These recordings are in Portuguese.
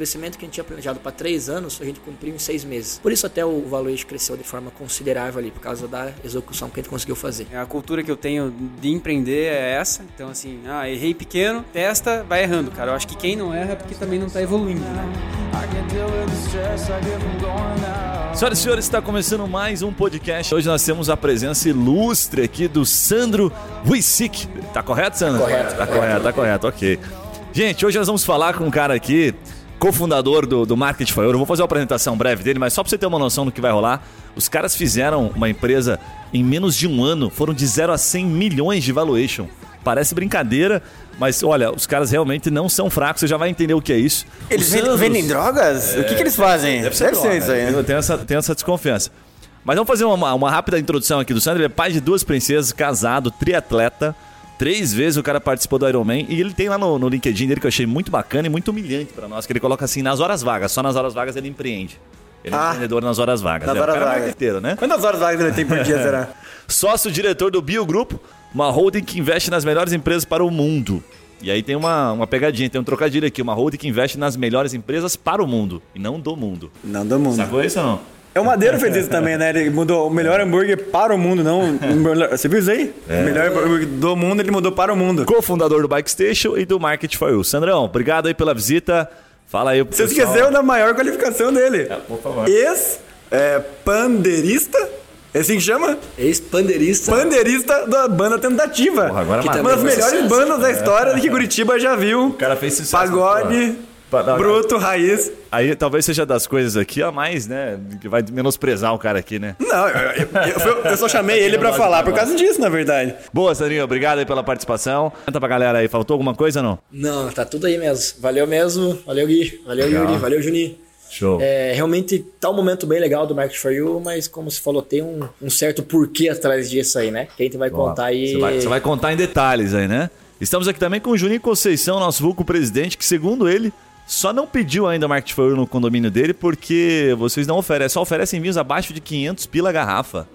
crescimento que a gente tinha planejado para três anos, a gente cumpriu em seis meses. Por isso até o valuation cresceu de forma considerável ali, por causa da execução que a gente conseguiu fazer. A cultura que eu tenho de empreender é essa. Então, assim, ah, errei pequeno, testa, vai errando, cara. Eu acho que quem não erra é porque também não tá evoluindo, né? Senhoras e senhores, está começando mais um podcast. Hoje nós temos a presença ilustre aqui do Sandro Wisick. Tá correto, Sandro? Correto. Tá correto, tá correto, ok. Gente, hoje nós vamos falar com um cara aqui, cofundador do, do Market for Euro. Eu vou fazer uma apresentação breve dele, mas só para você ter uma noção do que vai rolar. Os caras fizeram uma empresa em menos de um ano, foram de 0 a 100 milhões de valuation. Parece brincadeira, mas olha, os caras realmente não são fracos, você já vai entender o que é isso. Eles Santos- vendem drogas? O que, que eles fazem? Deve ser, droga, isso aí. né? Eu tenho essa, tenho essa desconfiança. Mas vamos fazer uma, uma rápida introdução aqui do Sandro. Ele é pai de duas princesas, casado, triatleta. Três vezes o cara participou do Ironman. E ele tem lá no, no LinkedIn dele que eu achei muito bacana e muito humilhante pra nós. Que ele coloca assim, nas horas vagas. Só nas horas vagas ele empreende. Ele é Ah. empreendedor nas horas vagas. Nas é, horas é vagas. marqueteiro, né? Quantas horas vagas ele tem por dia, será? Sócio-diretor do Biogrupo, uma holding que investe nas melhores empresas para o mundo. E aí tem uma, uma pegadinha, tem um trocadilho aqui. Uma holding que investe nas melhores empresas para o mundo. E não do mundo. Não do mundo. Sacou isso ou não? É o Madeiro fez isso também, né? Ele mudou o melhor hambúrguer para o mundo, não. Você viu isso aí? É. O melhor hambúrguer do mundo, ele mudou para o mundo. co-fundador do Bike Station e do Market for You. Sandrão, obrigado aí pela visita. Fala aí pro Você pessoal. esqueceu da maior qualificação dele. por favor. Ex-pandeirista? É assim que chama? Ex-pandeirista. Pandeirista da banda Tentativa. Porra, agora Que matou. Uma das melhores bandas da história que Curitiba já viu. O cara fez sucesso. Pagode, bruto, raiz. Aí talvez seja das coisas aqui a mais, né? Que vai menosprezar o cara aqui, né? Não, eu, eu- eu- eu só chamei ele pra falar por causa disso, na verdade. Boa, Sandrinho, obrigado aí pela participação. Conta pra galera aí, faltou alguma coisa ou não? Não, tá tudo aí mesmo. Valeu mesmo. Valeu, Gui. Valeu, Legal. Yuri. Valeu, Juninho. Show. É, realmente tá um momento bem legal do Market for You, mas como você falou, tem um, um certo porquê atrás disso aí, né? Que a gente vai contar aí. Você vai, você vai contar em detalhes aí, né? Estamos aqui também com o Juninho Conceição, nosso vulco presidente, que segundo ele, só não pediu ainda Market for You no condomínio dele porque vocês não oferecem, só oferecem vinhos abaixo de 500 pila garrafa.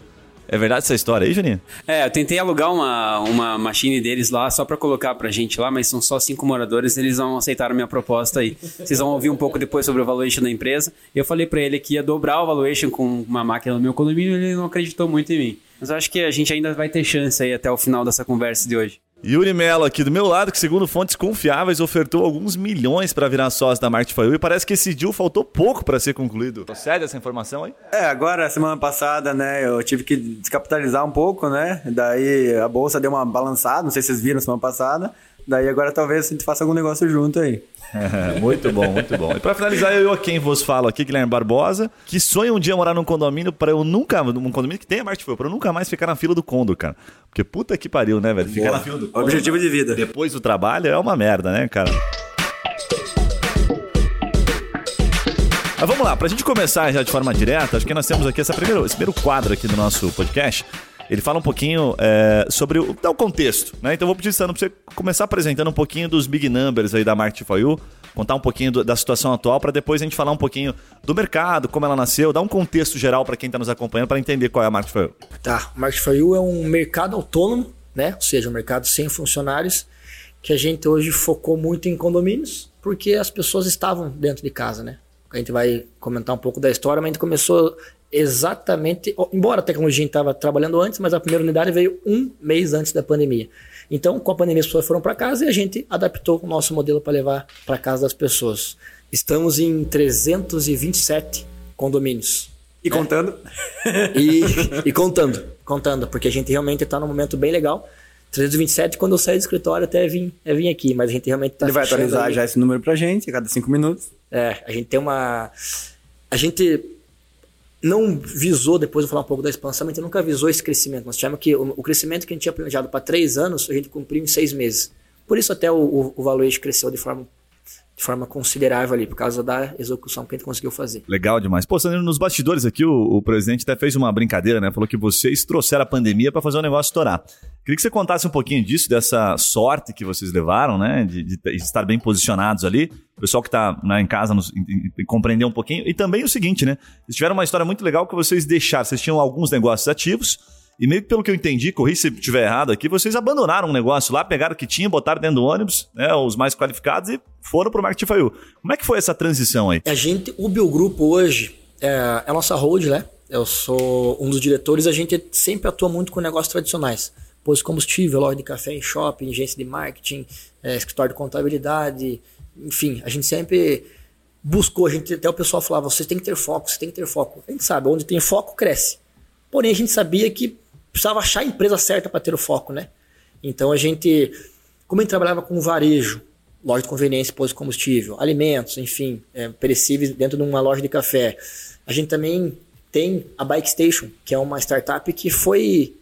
É verdade essa história aí, Juninho? É, eu tentei alugar uma, uma machine deles lá só pra colocar pra gente lá, mas são só cinco moradores, eles não aceitaram minha proposta aí. Vocês vão ouvir um pouco depois sobre o valuation da empresa. Eu falei pra ele que ia dobrar o valuation com uma máquina no meu condomínio, ele não acreditou muito em mim. Mas eu acho que a gente ainda vai ter chance aí até o final dessa conversa de hoje. Yuri Mello aqui do meu lado, que segundo fontes confiáveis ofertou alguns milhões para virar sócio da Market e parece que esse deal faltou pouco para ser concluído. Procede essa informação aí? É, agora, semana passada, né, eu tive que descapitalizar um pouco, né? Daí a bolsa deu uma balançada, não sei se vocês viram semana passada. Daí agora talvez a gente faça algum negócio junto aí. muito bom, muito bom. E para finalizar, eu a quem vos falo aqui, Guilherme Barbosa, que sonha um dia morar num condomínio para eu nunca, num condomínio que tenha for You, para eu nunca mais ficar na fila do condo, cara. Porque puta que pariu, né, velho? Ficar na fila do condo. Objetivo de vida. Depois do trabalho é uma merda, né, cara? Mas vamos lá, pra gente começar já de forma direta, acho que nós temos aqui essa primeiro, esse primeiro quadro aqui do nosso podcast. Ele fala um pouquinho é, sobre o, dá o contexto, né? Então vou pedir, Sandro, pra você começar apresentando um pouquinho dos big numbers aí da Market for You, contar um pouquinho do- da situação atual, para depois a gente falar um pouquinho do mercado, como ela nasceu, dar um contexto geral para quem tá nos acompanhando, para entender qual é a Market for You. Tá, Market for You é um mercado autônomo, né? Ou seja, um mercado sem funcionários, que a gente hoje focou muito em condomínios, porque as pessoas estavam dentro de casa, né? A gente vai comentar um pouco da história, mas a gente começou exatamente, embora a tecnologia estava trabalhando antes, mas a primeira unidade veio um mês antes da pandemia. Então, com a pandemia, as pessoas foram para casa e a gente adaptou o nosso modelo para levar para casa das pessoas. Estamos em 327 condomínios. E contando. E, e contando, contando, porque a gente realmente está num momento bem legal. 327, quando eu saí do escritório, até vim, é vim aqui, mas a gente realmente está Ele vai atualizar já esse número pra gente, a cada cinco minutos. É, a gente tem uma. A gente não visou, depois eu vou falar um pouco da expansão, mas nunca visou esse crescimento. Nós tivemos que o, o crescimento que a gente tinha planejado para três anos, a gente cumpriu em seis meses. Por isso até o, o, o valuation cresceu de forma, de forma considerável ali, por causa da execução que a gente conseguiu fazer. Legal demais. Pô, Sandro, nos bastidores aqui, o, o presidente até fez uma brincadeira, né? Falou que vocês trouxeram a pandemia para fazer o negócio estourar. Queria que você contasse um pouquinho disso, dessa sorte que vocês levaram, né? De, de- estar bem posicionados ali. O pessoal que está em casa nos, em- em- compreender um pouquinho. E também o seguinte, né? Vocês tiveram uma história muito legal que vocês deixaram. Vocês tinham alguns negócios ativos E meio que pelo que eu entendi, corri se estiver errado aqui, vocês abandonaram um negócio lá, pegaram o que tinha, botaram dentro do ônibus, né, os mais qualificados e foram pro Marketing for You. Como é que foi essa transição aí? A gente, o Biogrupo hoje é, é a nossa hold, né? Eu sou um dos diretores, a gente sempre atua muito com negócios tradicionais. Posto de combustível, loja de café em shopping, agência de marketing, é, escritório de contabilidade, enfim, a gente sempre buscou, a gente, até o pessoal falava, vocês têm que ter foco, você tem que ter foco. A gente sabe, onde tem foco, cresce. Porém, a gente sabia que precisava achar a empresa certa para ter o foco, né? Então a gente, como a gente trabalhava com varejo, loja de conveniência, posto de combustível, alimentos, enfim, é, perecíveis dentro de uma loja de café. A gente também tem a Bike Station, que é uma startup que foi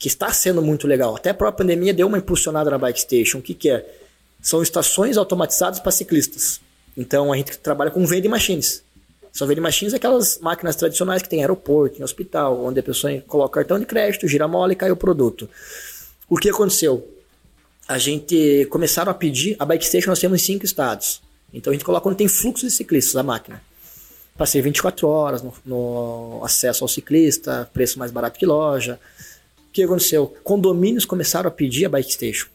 que está sendo muito legal. Até a própria pandemia deu uma impulsionada na Bike Station. O que, que é? São estações automatizadas para ciclistas. Então a gente trabalha com vending machines. Só vending machines aquelas máquinas tradicionais que tem aeroporto, em hospital, onde a pessoa coloca cartão de crédito, gira a mola e cai o produto. O que aconteceu? A gente começaram a pedir, a Bike Station nós temos em cinco estados. Então a gente coloca quando tem fluxo de ciclistas a máquina. Para ser 24 horas no, no, acesso ao ciclista, preço mais barato que loja. O que aconteceu? Condomínios começaram a pedir a Bike Station.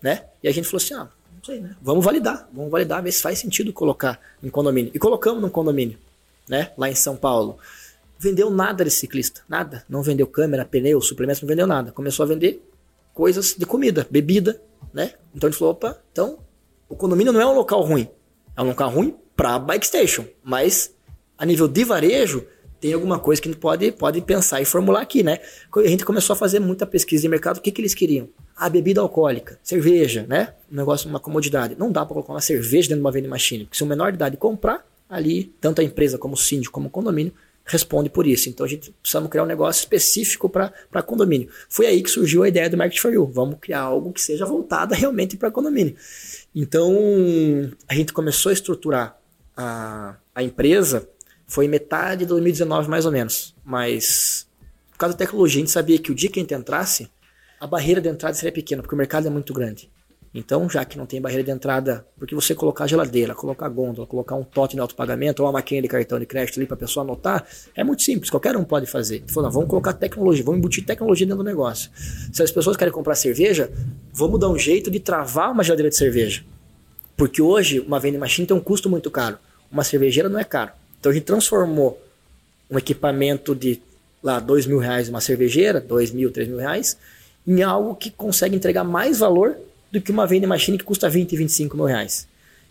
Né? E a gente falou assim: ah, não sei, né? Vamos validar, vamos validar, ver se faz sentido colocar em condomínio. E colocamos no condomínio né? Lá em São Paulo. Vendeu nada de ciclista, nada. Não vendeu câmera, pneu, suplementos, não vendeu nada. Começou a vender coisas de comida, bebida, né? Então ele falou, opa, então o condomínio não é um local ruim. É um local ruim para bike station, mas a nível de varejo tem alguma coisa que a gente pode, pode pensar e formular aqui, né? A gente começou a fazer muita pesquisa de mercado, o que, que eles queriam? A bebida alcoólica, cerveja, né? Um negócio, uma comodidade. Não dá para colocar uma cerveja dentro de uma vending machine, porque se o menor de idade comprar, ali, tanto a empresa como o síndico, como o condomínio, responde por isso. Então a gente precisamos criar um negócio específico para condomínio. Foi aí que surgiu a ideia do Market for You. Vamos criar algo que seja voltado realmente para condomínio. Então a gente começou a estruturar a, a empresa, foi metade de 2019 mais ou menos. Mas por causa da tecnologia, a gente sabia que o dia que a gente entrasse, a barreira de entrada seria pequena, porque o mercado é muito grande. Então, já que não tem barreira de entrada, porque você colocar geladeira, colocar gôndola, colocar um totem de autopagamento ou uma maquininha de cartão de crédito ali para a pessoa anotar, é muito simples, qualquer um pode fazer. Falou, vamos colocar tecnologia, vamos embutir tecnologia dentro do negócio. Se as pessoas querem comprar cerveja, vamos dar um jeito de travar uma geladeira de cerveja. Porque hoje, uma vending machine tem um custo muito caro. Uma cervejeira não é caro. Então a gente transformou um equipamento de lá dois mil reais uma cervejeira, dois mil, três mil reais, em algo que consegue entregar mais valor do que uma vending machine que custa 20, 25 mil reais.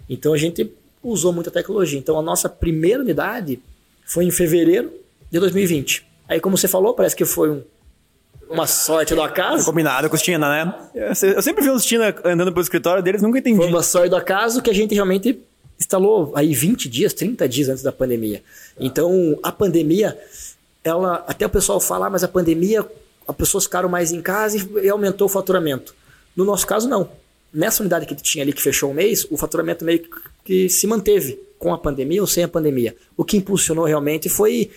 Então a gente usou muita tecnologia. Então a nossa primeira unidade foi em fevereiro de 2020. Aí, como você falou, parece que foi um, uma sorte do acaso. Combinado com os Tina, né? Eu sempre vi os Tina andando pelo escritório deles, nunca entendi. Foi uma sorte do acaso que a gente realmente instalou aí 20 dias, 30 dias antes da pandemia. Então, a pandemia, ela até o pessoal fala, ah, mas a pandemia, as pessoas ficaram mais em casa e aumentou o faturamento. No nosso caso, não. Nessa unidade que tinha ali que fechou o mês, o faturamento meio que se manteve com a pandemia ou sem a pandemia. O que impulsionou realmente foi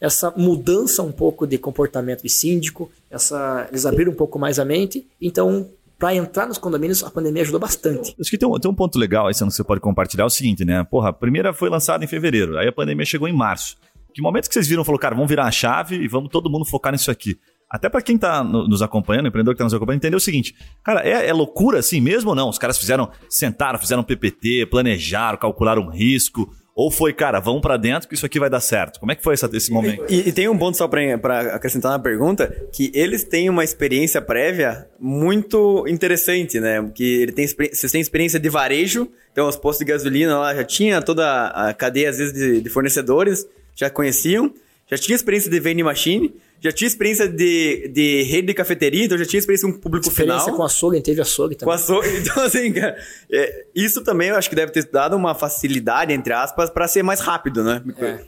essa mudança um pouco de comportamento de síndico, essa, eles abriram um pouco mais a mente. Então, para entrar nos condomínios, a pandemia ajudou bastante. Acho que tem um, tem um ponto legal aí que você pode compartilhar, é o seguinte, né? Porra, a primeira foi lançada em fevereiro, aí a pandemia chegou em março. Que momento que vocês viram, falou, cara, vamos virar a chave e vamos todo mundo focar nisso aqui. Até para quem no, nos acompanhando, empreendedor que está nos acompanhando, entender o seguinte: cara, é, é, loucura assim mesmo ou não? Os caras fizeram, sentaram, fizeram PPT, planejaram, calcularam risco. Ou foi, cara, vamos para dentro que isso aqui vai dar certo? Como é que foi essa, esse momento? E, e tem um ponto só para acrescentar na pergunta, que eles têm uma experiência prévia muito interessante, né? Que ele tem, vocês têm experiência de varejo, então os postos de gasolina lá já tinha toda a cadeia, às vezes, de, de fornecedores, já conheciam, já tinha experiência de vending machine, já tinha experiência de, de rede de cafeteria, então já tinha experiência com o público experiência final. com açougue, teve açougue também. Com açougue. Então, assim, cara, é, isso também eu acho que deve ter dado uma facilidade, entre aspas, para ser mais rápido, né? É.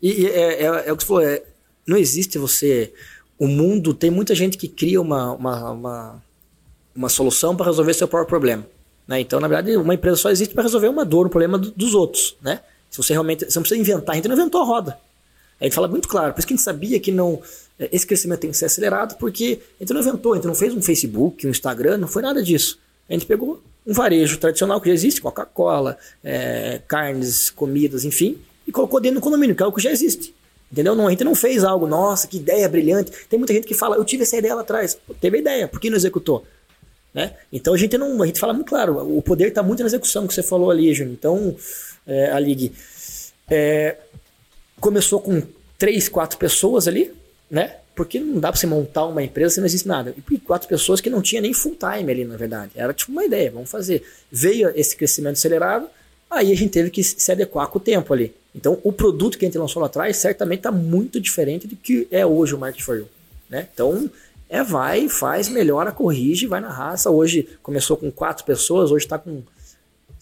E, e é, é, é, o que você falou, é, não existe você. O mundo tem muita gente que cria uma, uma, uma, uma solução para resolver seu próprio problema. Né? Então, na verdade, uma empresa só existe para resolver uma dor, um problema do, dos outros. Né? Se você realmente. Você não precisa inventar, a gente não inventou a roda. A gente fala muito claro, por isso que a gente sabia que não é, esse crescimento tem que ser acelerado, porque a gente não inventou, a gente não fez um Facebook, um Instagram, não foi nada disso. A gente pegou um varejo tradicional que já existe, Coca-Cola, é, carnes, comidas, enfim, e colocou dentro do condomínio, que é algo que já existe. Entendeu? Não, a gente não fez algo, nossa, que ideia brilhante. Tem muita gente que fala, eu tive essa ideia lá atrás. Teve a ideia, por que não executou? Né? Então a gente não, a gente fala muito claro, o poder está muito na execução que você falou ali, Júnior. Então é, a Ligue é, começou com três, quatro pessoas ali, né? Porque não dá para você montar uma empresa se não existe nada. E quatro pessoas que não tinha nem full time ali, na verdade. Era tipo uma ideia, vamos fazer. Veio esse crescimento acelerado, aí a gente teve que se adequar com o tempo ali. Então, o produto que a gente lançou lá atrás certamente está muito diferente do que é hoje o Market for You. Né? Então, é vai, faz, melhora, corrige, vai na raça. Hoje começou com quatro pessoas, hoje está com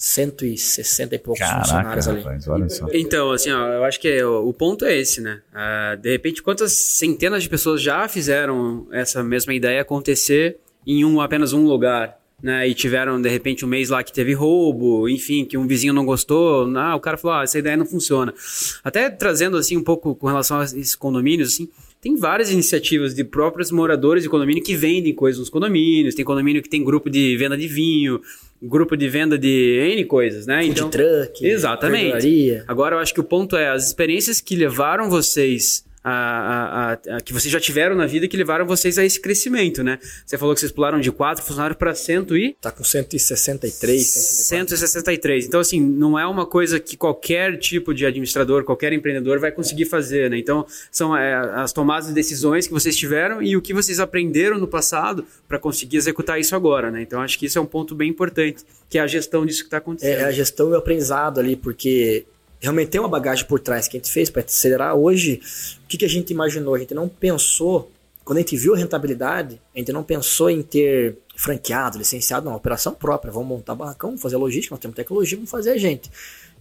160 e poucos Caraca, funcionários ali. rapaz, olha só. Então, assim, ó, eu acho que é- o ponto é esse, né? Ah, de repente, quantas centenas de pessoas já fizeram essa mesma ideia acontecer em um apenas um lugar? Né, e tiveram, de repente, um mês lá que teve roubo, enfim, que um vizinho não gostou, ah, o cara falou, ah, essa ideia não funciona. Até trazendo, assim, um pouco com relação a esses condomínios, assim, tem várias iniciativas de próprios moradores de condomínio que vendem coisas nos condomínios, tem condomínio que tem grupo de venda de vinho, grupo de venda de N coisas, né? Food truck, Exatamente. verduraria. Agora eu acho que o ponto é as experiências que levaram vocês a, a- a- que vocês já tiveram na vida que levaram vocês a esse crescimento, né? Você falou que vocês pularam de 4 funcionários para 100 e Tá com 163, 164. 163. Então, assim, não é uma coisa que qualquer tipo de administrador, qualquer empreendedor vai conseguir fazer, né? Então, são é, as tomadas de decisões que vocês tiveram e o que vocês aprenderam no passado para conseguir executar isso agora, né? Então, acho que isso é um ponto bem importante, que é a gestão disso que está acontecendo. É a gestão e o aprendizado ali, porque realmente tem uma bagagem por trás que a gente fez para acelerar. Hoje, o que, que a gente imaginou? A gente não pensou, quando a gente viu a rentabilidade, a gente não pensou em ter franqueado, licenciado, não, operação própria. Vamos montar barracão, vamos fazer logística, nós temos tecnologia, vamos fazer a gente.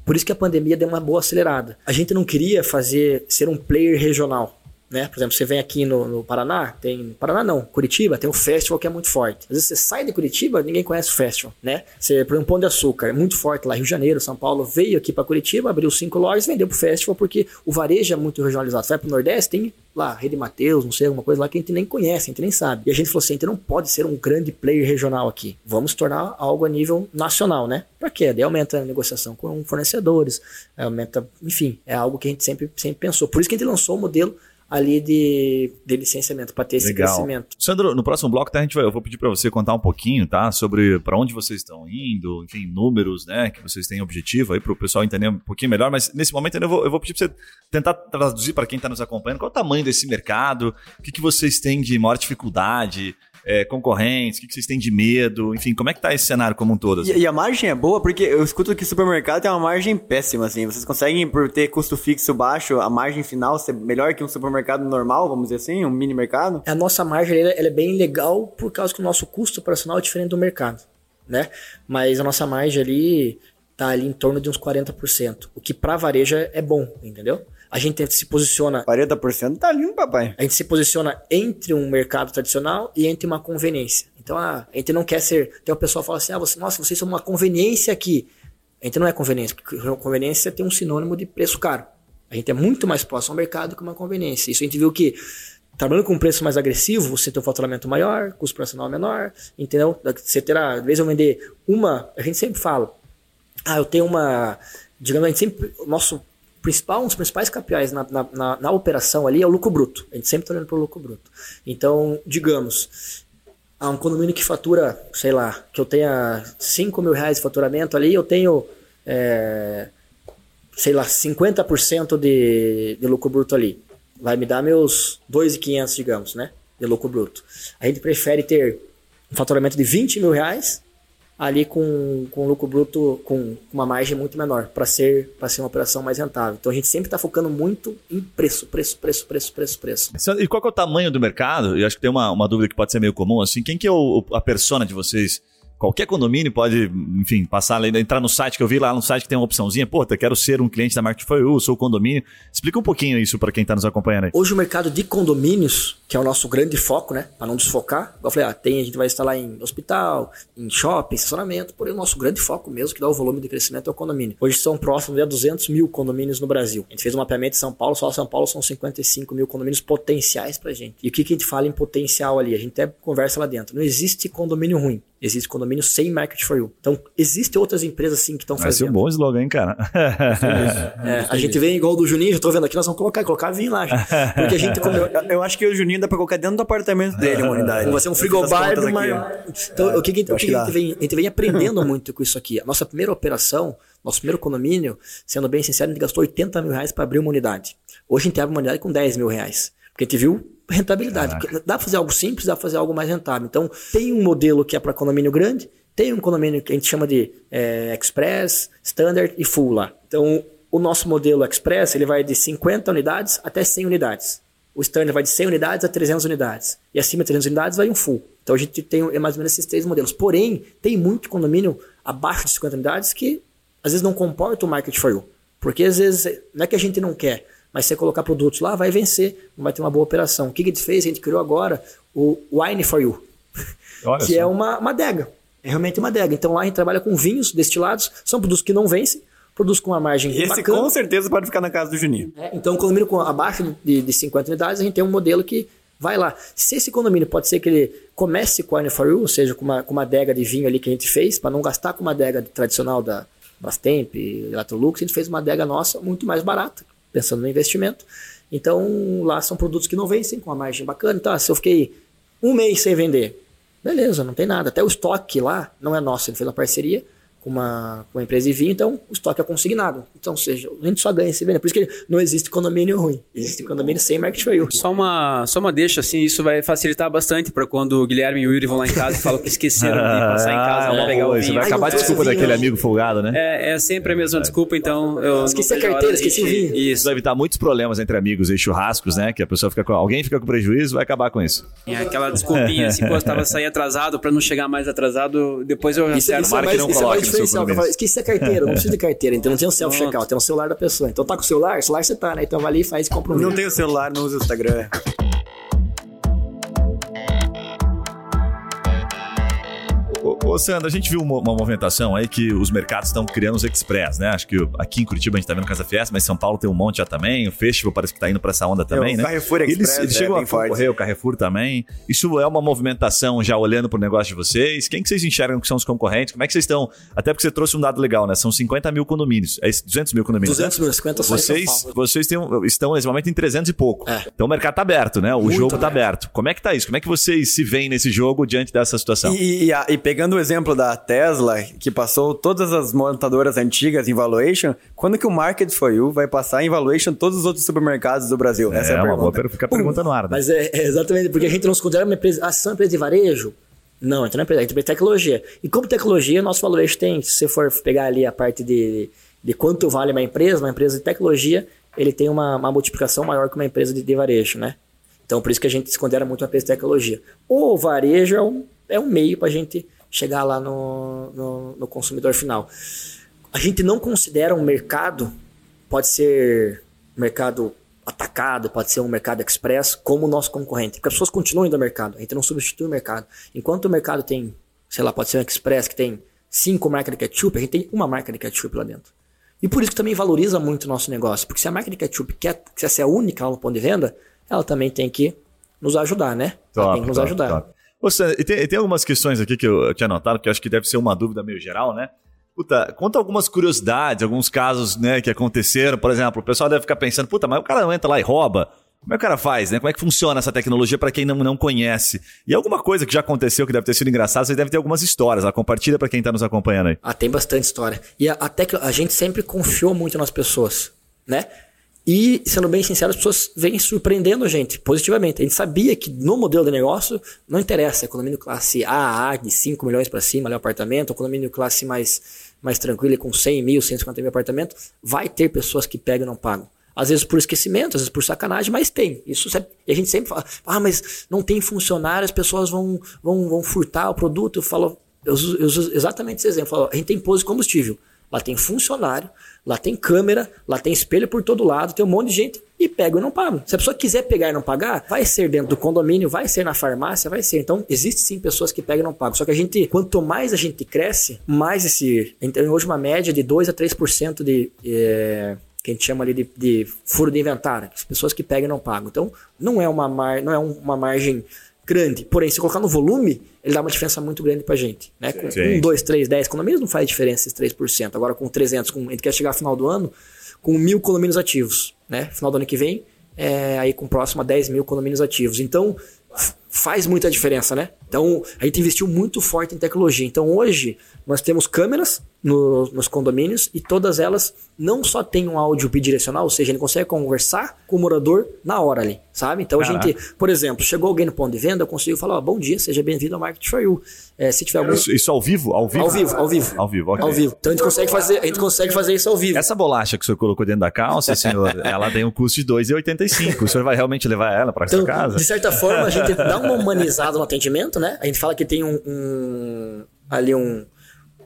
Por isso que a pandemia deu uma boa acelerada. A gente não queria fazer ser um player regional. Né? Por exemplo, você vem aqui no, no Paraná, tem. Paraná não, Curitiba, tem o festival que é muito forte. Às vezes você sai de Curitiba, ninguém conhece o festival, né? Você, por exemplo, Pão de Açúcar, é muito forte lá, Rio de Janeiro, São Paulo, veio aqui para Curitiba, abriu cinco lojas, vendeu pro festival, porque o varejo é muito regionalizado. Você vai pro Nordeste, tem lá, Rede Mateus, não sei, alguma coisa lá que a gente nem conhece, a gente nem sabe. E a gente falou assim: a gente não pode ser um grande player regional aqui. Vamos tornar algo a nível nacional, né? Pra quê? Daí aumenta a negociação com fornecedores, aumenta, enfim, é algo que a gente sempre, sempre pensou. Por isso que a gente lançou o modelo ali de, de licenciamento, para ter esse Legal. crescimento. Sandro, no próximo bloco tá, a gente vai, eu vou pedir para você contar um pouquinho, tá? Sobre para onde vocês estão indo, enfim, números, né? Que vocês têm objetivo aí para o pessoal entender um pouquinho melhor. Mas nesse momento eu vou, eu vou pedir para você tentar traduzir para quem está nos acompanhando qual é o tamanho desse mercado, o que, que vocês têm de maior dificuldade, é, concorrentes, o que, que vocês têm de medo, enfim, como é que tá esse cenário como um todo? assim? E, e a margem é boa porque eu escuto que supermercado tem uma margem péssima, assim. Vocês conseguem, por ter custo fixo baixo, a margem final ser melhor que um supermercado normal, vamos dizer assim, um mini mercado? A nossa margem ela, ela é bem legal por causa que o nosso custo operacional é diferente do mercado, né? Mas a nossa margem ali tá ali em torno de uns 40%, o que para varejo é é bom, entendeu? A gente se posiciona 40% tá lindo, papai. a gente se posiciona entre um mercado tradicional e entre uma conveniência. Então, ah, a gente não quer ser. Tem o pessoal fala assim: ah, você, nossa, vocês são uma conveniência aqui. A gente não é conveniência, porque conveniência tem um sinônimo de preço caro. A gente é muito mais próximo ao mercado que uma conveniência. Isso a gente viu que, trabalhando com um preço mais agressivo, você tem um faturamento maior, custo operacional menor, entendeu? Você terá, às vezes eu vender uma, a gente sempre fala, ah, eu tenho uma. Digamos, a gente sempre. O nosso principal, um dos principais capiais na, na, na, na operação ali é o lucro bruto. A gente sempre está olhando para o lucro bruto. Então, digamos, há um condomínio que fatura, sei lá, que eu tenha 5 mil reais de faturamento ali, eu tenho, é, sei lá, 50% de, de lucro bruto ali. Vai me dar meus 2.500, digamos, né? De lucro bruto. A gente prefere ter um faturamento de 20 mil reais ali com, com lucro bruto com uma margem muito menor para ser para ser uma operação mais rentável. Então a gente sempre está focando muito em preço, preço, preço, preço, preço, preço. E qual é o tamanho do mercado? Eu acho que tem uma, uma dúvida que pode ser meio comum, assim, quem que é o- a persona de vocês? Qualquer condomínio pode, enfim, passar entrar no site que eu vi lá no site que tem uma opçãozinha, pô, eu quero ser um cliente da Market for You, sou condomínio. Explica um pouquinho isso para quem está nos acompanhando aí. Hoje o mercado de condomínios, que é o nosso grande foco, né, para não desfocar, eu falei, ah, tem a gente vai instalar em hospital, em shopping, estacionamento, porém o nosso grande foco mesmo que dá o volume de crescimento é o condomínio. Hoje são próximos de 200 mil condomínios no Brasil. A gente fez um mapeamento em São Paulo, só São Paulo são 55 mil condomínios potenciais pra gente. E o que, que a gente fala em potencial ali? A gente até conversa lá dentro. Não existe condomínio ruim. Existe condomínio sem market for you. Então, existem outras empresas sim que estão Vai ser um fazendo. bom slogan, hein, cara? É, a gente vem igual do Juninho, já tô vendo aqui, nós vamos colocar, colocar vinho lá. Porque a gente comeu. Eu, eu acho que o Juninho dá pra colocar dentro do apartamento dele, uma unidade. Vai ser um frigobar do maior. Então, o que, que, o que que a, gente vem, a gente vem aprendendo muito com isso aqui. A nossa primeira operação, nosso primeiro condomínio, sendo bem sincero, a gente gastou 80 mil reais para abrir uma unidade. Hoje a gente abre uma unidade com 10 mil reais. Porque a gente viu rentabilidade. Dá pra fazer algo simples, dá pra fazer algo mais rentável. Então, tem um modelo que é para condomínio grande, tem um condomínio que a gente chama de é, Express, Standard e Full lá. Então, o nosso modelo Express, ele vai de 50 unidades até 100 unidades. O Standard vai de 100 unidades a 300 unidades. E acima de 300 unidades vai um Full. Então, a gente tem é mais ou menos esses três modelos. Porém, tem muito condomínio abaixo de 50 unidades que, às vezes, não comporta o Market for You. Porque, às vezes, não é que a gente não quer, mas se você colocar produtos lá, vai vencer, não vai ter uma boa operação. O que a gente fez? A gente criou agora o Wine for You Olha que só. é uma, uma adega. É realmente uma adega. Então lá a gente trabalha com vinhos destilados, são produtos que não vencem, produtos com uma margem Esse bacana. com certeza pode ficar na casa do Juninho. É, então, condomínio com abaixo de, de 50 unidades, a gente tem um modelo que vai lá. Se esse condomínio pode ser que ele comece com a Wine for You, ou seja, com uma, com uma adega de vinho ali que a gente fez, para não gastar com uma adega tradicional da Brastemp, Electrolux, a gente fez uma adega nossa muito mais barata, pensando no investimento. Então, lá são produtos que não vencem, com uma margem bacana. Então, se eu fiquei um mês sem vender, beleza, não tem nada. Até o estoque lá não é nosso, ele fez uma parceria com uma, com uma empresa de vinho, então o estoque é consignado. Então, ou seja, a gente só ganha se vender. Por isso que não existe condomínio ruim. Existe condomínio sem market for you. Só uma, só uma deixa, assim, isso vai facilitar bastante para quando o Guilherme e o Yuri vão lá em casa e falam que esqueceram de passar em casa Ah, pra pegar boa, o Você vinho. vai Ai, acabar a desculpa vinho daquele amigo folgado, né? É, é sempre a mesma desculpa, então eu Esqueci a carteira, esqueci o vinho. Isso Isso. vai evitar muitos problemas entre amigos e churrascos, né? Que a pessoa fica com. Alguém fica com prejuízo, vai acabar com isso. É aquela desculpinha, assim, pô, eu tava sair atrasado para não chegar mais atrasado, depois eu Isso, isso é Tomara que mais, não isso é coloque no seu eu falo, Esqueci a carteira, não precisa de carteira. Então não tem um self-checkout, tem um celular da pessoa. Então tá com o celular, o celular você tá, né? Então vai ali e faz e compra um Não tem o celular, não usa o Instagram. Ô, Sandra, a gente viu uma, uma movimentação aí que os mercados estão criando os express, né? Acho que aqui em Curitiba a gente tá vendo Casa Fiesta, mas São Paulo tem um monte já também. O Festival parece que tá indo pra essa onda também, o né? Carrefour Express eles, eles é chegam bem a forte. concorrer, o Carrefour também. Isso é uma movimentação já olhando pro negócio de vocês? Quem que vocês enxergam que são os concorrentes? Como é que vocês estão? Até porque você trouxe um dado legal, né? São 50 mil condomínios. É isso? 200 mil condomínios. 200 né? mil, 50 só em São Vocês, vocês têm um- estão nesse momento em 300 e pouco. É. Então o mercado tá aberto, né? O Muito jogo tá aberto. aberto. Como é que tá isso? Como é que vocês se veem nesse jogo diante dessa situação? E, e e pegando o exemplo da Tesla, que passou todas as montadoras antigas em valuation, quando que o Market for You vai passar em valuation todos os outros supermercados do Brasil? Essa é, é a uma boa. Fica a pergunta no ar, né? Mas é, é exatamente, porque a gente não se considera uma empresa. Ah, são uma empresa de varejo? Não, então não é empresa, é empresa de tecnologia. E como tecnologia, nosso valuation tem, se você for pegar ali a parte de, de quanto vale uma empresa, uma empresa de tecnologia, ele tem uma, uma multiplicação maior que uma empresa de, de varejo, né? Então, por isso que a gente se considera muito uma empresa de tecnologia. O varejo é um, é um meio para a gente chegar lá no, no, no consumidor final. A gente não considera um mercado, pode ser mercado atacado, pode ser um mercado express, como o nosso concorrente. Porque as pessoas continuam indo ao mercado, a gente não substitui o mercado. Enquanto o mercado tem, sei lá, pode ser um express que tem cinco marcas de ketchup, a gente tem uma marca de ketchup lá dentro. E por isso que também valoriza muito o nosso negócio. Porque se a marca de ketchup quer, quer ser a única lá no ponto de venda, ela também tem que nos ajudar, né? ela tem que nos top, ajudar. top. Sandra, e tem, tem algumas questões aqui que eu, tinha anotado, que eu acho que deve ser uma dúvida meio geral, né? Puta, conta algumas curiosidades, alguns casos né, que aconteceram. Por exemplo, o pessoal deve ficar pensando, puta, mas o cara não entra lá e rouba. Como é que o cara faz, né? Como é que funciona essa tecnologia para quem não, não conhece? E alguma coisa que já aconteceu que deve ter sido engraçada, vocês devem ter algumas histórias. Lá, compartilha para quem tá nos acompanhando aí. Ah, tem bastante história. E até que a gente sempre confiou muito nas pessoas, né? E, sendo bem sincero, as pessoas vêm surpreendendo a gente positivamente. A gente sabia que no modelo de negócio não interessa, condomínio classe A, A, de 5 milhões para cima, ali apartamento, condomínio classe mais, mais tranquilo, com 100 mil, 150 mil apartamento, vai ter pessoas que pegam e não pagam. Às vezes por esquecimento, às vezes por sacanagem, mas tem. Isso e a gente sempre fala, ah, mas não tem funcionário, as pessoas vão, vão, vão furtar o produto. Eu falo, eu uso, eu uso exatamente esse exemplo. Eu falo, a gente tem posto de combustível. Lá tem funcionário, lá tem câmera, lá tem espelho por todo lado, tem um monte de gente e pega e não paga. Se a pessoa quiser pegar e não pagar, vai ser dentro do condomínio, vai ser na farmácia, vai ser. Então, existe sim pessoas que pegam e não pagam. Só que a gente, quanto mais a gente cresce, mais esse. tem hoje uma média de 2 a 3% de. eh, que a gente chama ali de, de furo de inventário, as pessoas que pegam e não pagam. Então, não é uma, mar, não é um- uma margem grande. Porém, se colocar no volume, ele dá uma diferença muito grande pra gente. Né? Com Sim. 1, 2, 3, 10 condomínios não faz diferença esses 3%. Agora com 300, com, a gente quer chegar ao final do ano com mil condomínios ativos. Né? Final do ano que vem, é, aí com próximo a 10 mil condomínios ativos. Então, faz muita diferença, né? Então, a gente investiu muito forte em tecnologia. Então, hoje, nós temos câmeras no- nos condomínios e todas elas não só têm um áudio bidirecional, ou seja, ele consegue conversar com o morador na hora ali, sabe? Então, a gente, por exemplo, chegou alguém no ponto de venda, eu consigo falar, ó, bom dia, seja bem-vindo ao Market for You. É, se tiver algum... Isso, isso ao vivo? Ao vivo? Ao vivo, ao vivo. Ao vivo, ok. Ao vivo. Então, a gente consegue fazer, a gente consegue fazer isso ao vivo. Essa bolacha que o senhor colocou dentro da calça, senhor, ela tem um custo de R$ 2,85. O senhor vai realmente levar ela para sua Então, casa? de certa forma, a gente dá uma humanizada no atendimento, né? A gente fala que tem um, um- ali um,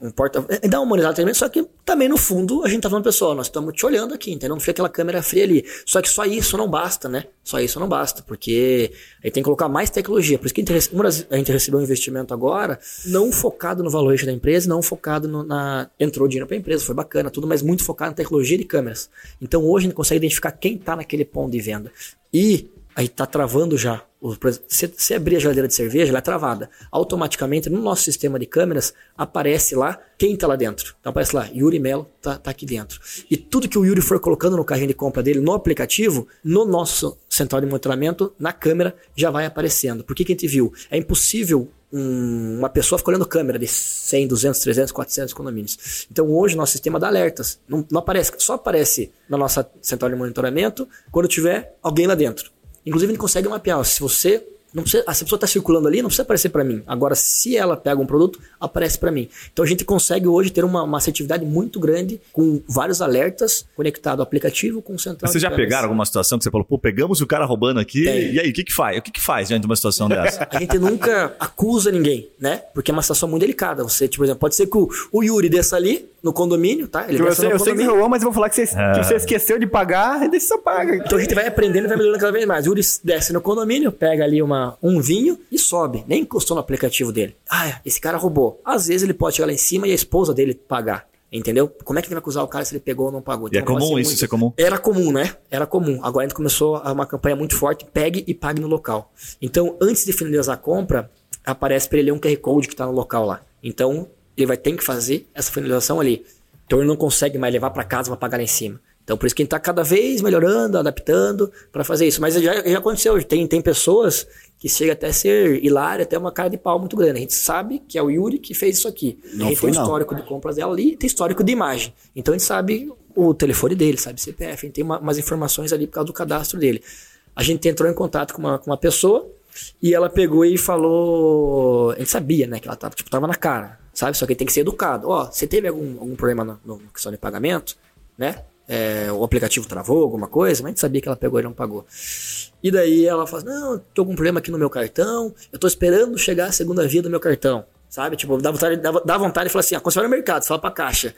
um porta. é, Dá uma humanizada atendimento, só que também no fundo a gente tá falando, pessoal, nós estamos te olhando aqui, entendeu? Não fica aquela câmera fria ali. Só que só isso não basta, né? Só isso não basta, porque aí tem que colocar mais tecnologia. Por isso que a gente, recebeu um investimento agora, não focado no valuation da empresa, não focado no- na. Entrou dinheiro para a empresa, foi bacana, tudo, mas muito focado na tecnologia de câmeras. Então hoje a gente consegue identificar quem tá naquele ponto de venda. E aí tá travando já. Se você abrir a geladeira de cerveja, ela é travada. Automaticamente, no nosso sistema de câmeras, aparece lá quem tá lá dentro. Então aparece lá, Yuri Melo tá, tá aqui dentro. E tudo que o Yuri for colocando no carrinho de compra dele, no aplicativo, no nosso central de monitoramento, na câmera, já vai aparecendo. Por que, que a gente viu? É impossível um- uma pessoa ficar olhando câmera de 100, 200, 300, 400 condomínios. Então hoje nosso sistema dá alertas. Não, não aparece, só aparece na nossa central de monitoramento quando tiver alguém lá dentro. Inclusive, a gente consegue mapear. Se você. Não precisa, ah, se a pessoa está circulando ali, não precisa aparecer para mim. Agora, se ela pega um produto, aparece para mim. Então a gente consegue hoje ter uma, uma assertividade muito grande com vários alertas conectado ao aplicativo com o central. Vocês de já pegaram alguma situação que você falou, pô, pegamos o cara roubando aqui, Tem. e aí, o que que faz? O que que faz diante de uma situação dessa? A gente nunca acusa ninguém, né? Porque é uma situação muito delicada. Você, tipo, por exemplo, pode ser que o, o Yuri desça ali no condomínio, tá? Ele Eu sei, eu sei que você roubou, mas eu vou falar que você, que você esqueceu de pagar, e você só paga. Então a gente vai aprendendo e vai melhorando cada vez mais. O Yuri desce no condomínio, pega ali uma, um vinho e sobe. Nem encostou no aplicativo dele. Ah, esse cara roubou. Às vezes ele pode chegar lá em cima e a esposa dele pagar. Entendeu? Como é que ele vai acusar o cara se ele pegou ou não pagou? E é Então, pode comum ser isso, muito- isso é comum? Era comum, né? Era comum. Agora a gente começou uma campanha muito forte, pegue e pague no local. Então, antes de finalizar a compra, aparece para ele um QR Code que está no local lá. Então, ele vai ter que fazer essa finalização ali. Então, ele não consegue mais levar para casa para pagar lá em cima. Então, por isso que a gente está cada vez melhorando, adaptando para fazer isso. Mas já, já aconteceu. Tem, tem pessoas que chega até a ser hilário, até uma cara de pau muito grande. A gente sabe que é o Yuri que fez isso aqui. Não a gente foi, tem não. histórico de compras dela ali, tem histórico de imagem. Então a gente sabe o telefone dele, sabe CPF, a gente tem uma- umas informações ali por causa do cadastro dele. A gente entrou em contato com uma, com uma pessoa e ela pegou e falou. A gente sabia, né, que ela tava, tipo, tava na cara, sabe? Só que tem que ser educado. Ó, você teve algum, algum problema no questão de pagamento, né? É, o aplicativo travou, alguma coisa, mas a gente sabia que ela pegou e não pagou. E daí ela falou: assim, Não, tô com um problema aqui no meu cartão, eu tô esperando chegar a segunda via do meu cartão. Sabe? Tipo, dá vontade, dá, vontade de falar assim: ah, vai no mercado, fala pra caixa.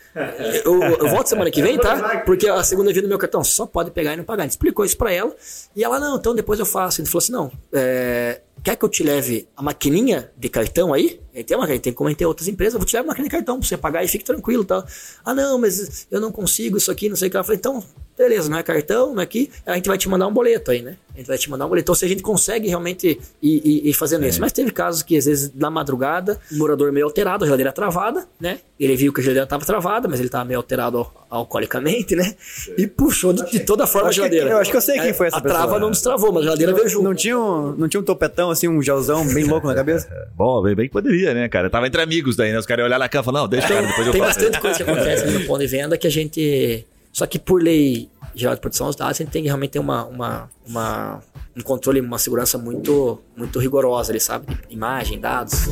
Eu, eu volto semana que vem, tá? Porque a segunda via do meu cartão só pode pegar e não pagar. Gente explicou isso pra ela. E ela, não, então depois eu faço. Ele falou assim: não, é, quer que eu te leve a maquininha de cartão aí? Aí tem, uma, tem como ter outras empresas, eu vou te levar a maquininha de cartão pra você pagar e fique tranquilo e tal. Ah, não, mas eu não consigo isso aqui, não sei o que. Ela falou: então, beleza, não é cartão, não é aqui, a gente vai te mandar um boleto aí, né? A gente vai te mandar um boleto. Então, se a gente consegue realmente ir, ir, ir fazendo isso. Mas teve casos que, às vezes, na madrugada, um morador meio alterado, a geladeira travada, né? Ele viu que a geladeira estava travada, mas ele estava meio alterado al- alcoolicamente, né? E puxou de, de toda forma a Acho que- geladeira. eu acho que eu sei quem foi essa A trava pessoa. não destravou, mas a geladeira veio junto. Não tinha, um, não tinha um topetão, assim, um gelzão bem louco na cabeça? Bom, bem, bem que poderia, né, cara? Tava entre amigos daí, né? Os caras iam olhar na cama e falar, não, deixa, cara, depois eu Tem faço. bastante coisa que acontece no ponto de venda que a gente. Só que por lei geral de proteção aos dados, a gente tem que realmente ter uma, uma, uma- um controle, uma segurança muito, muito rigorosa ali, sabe? De imagem, dados.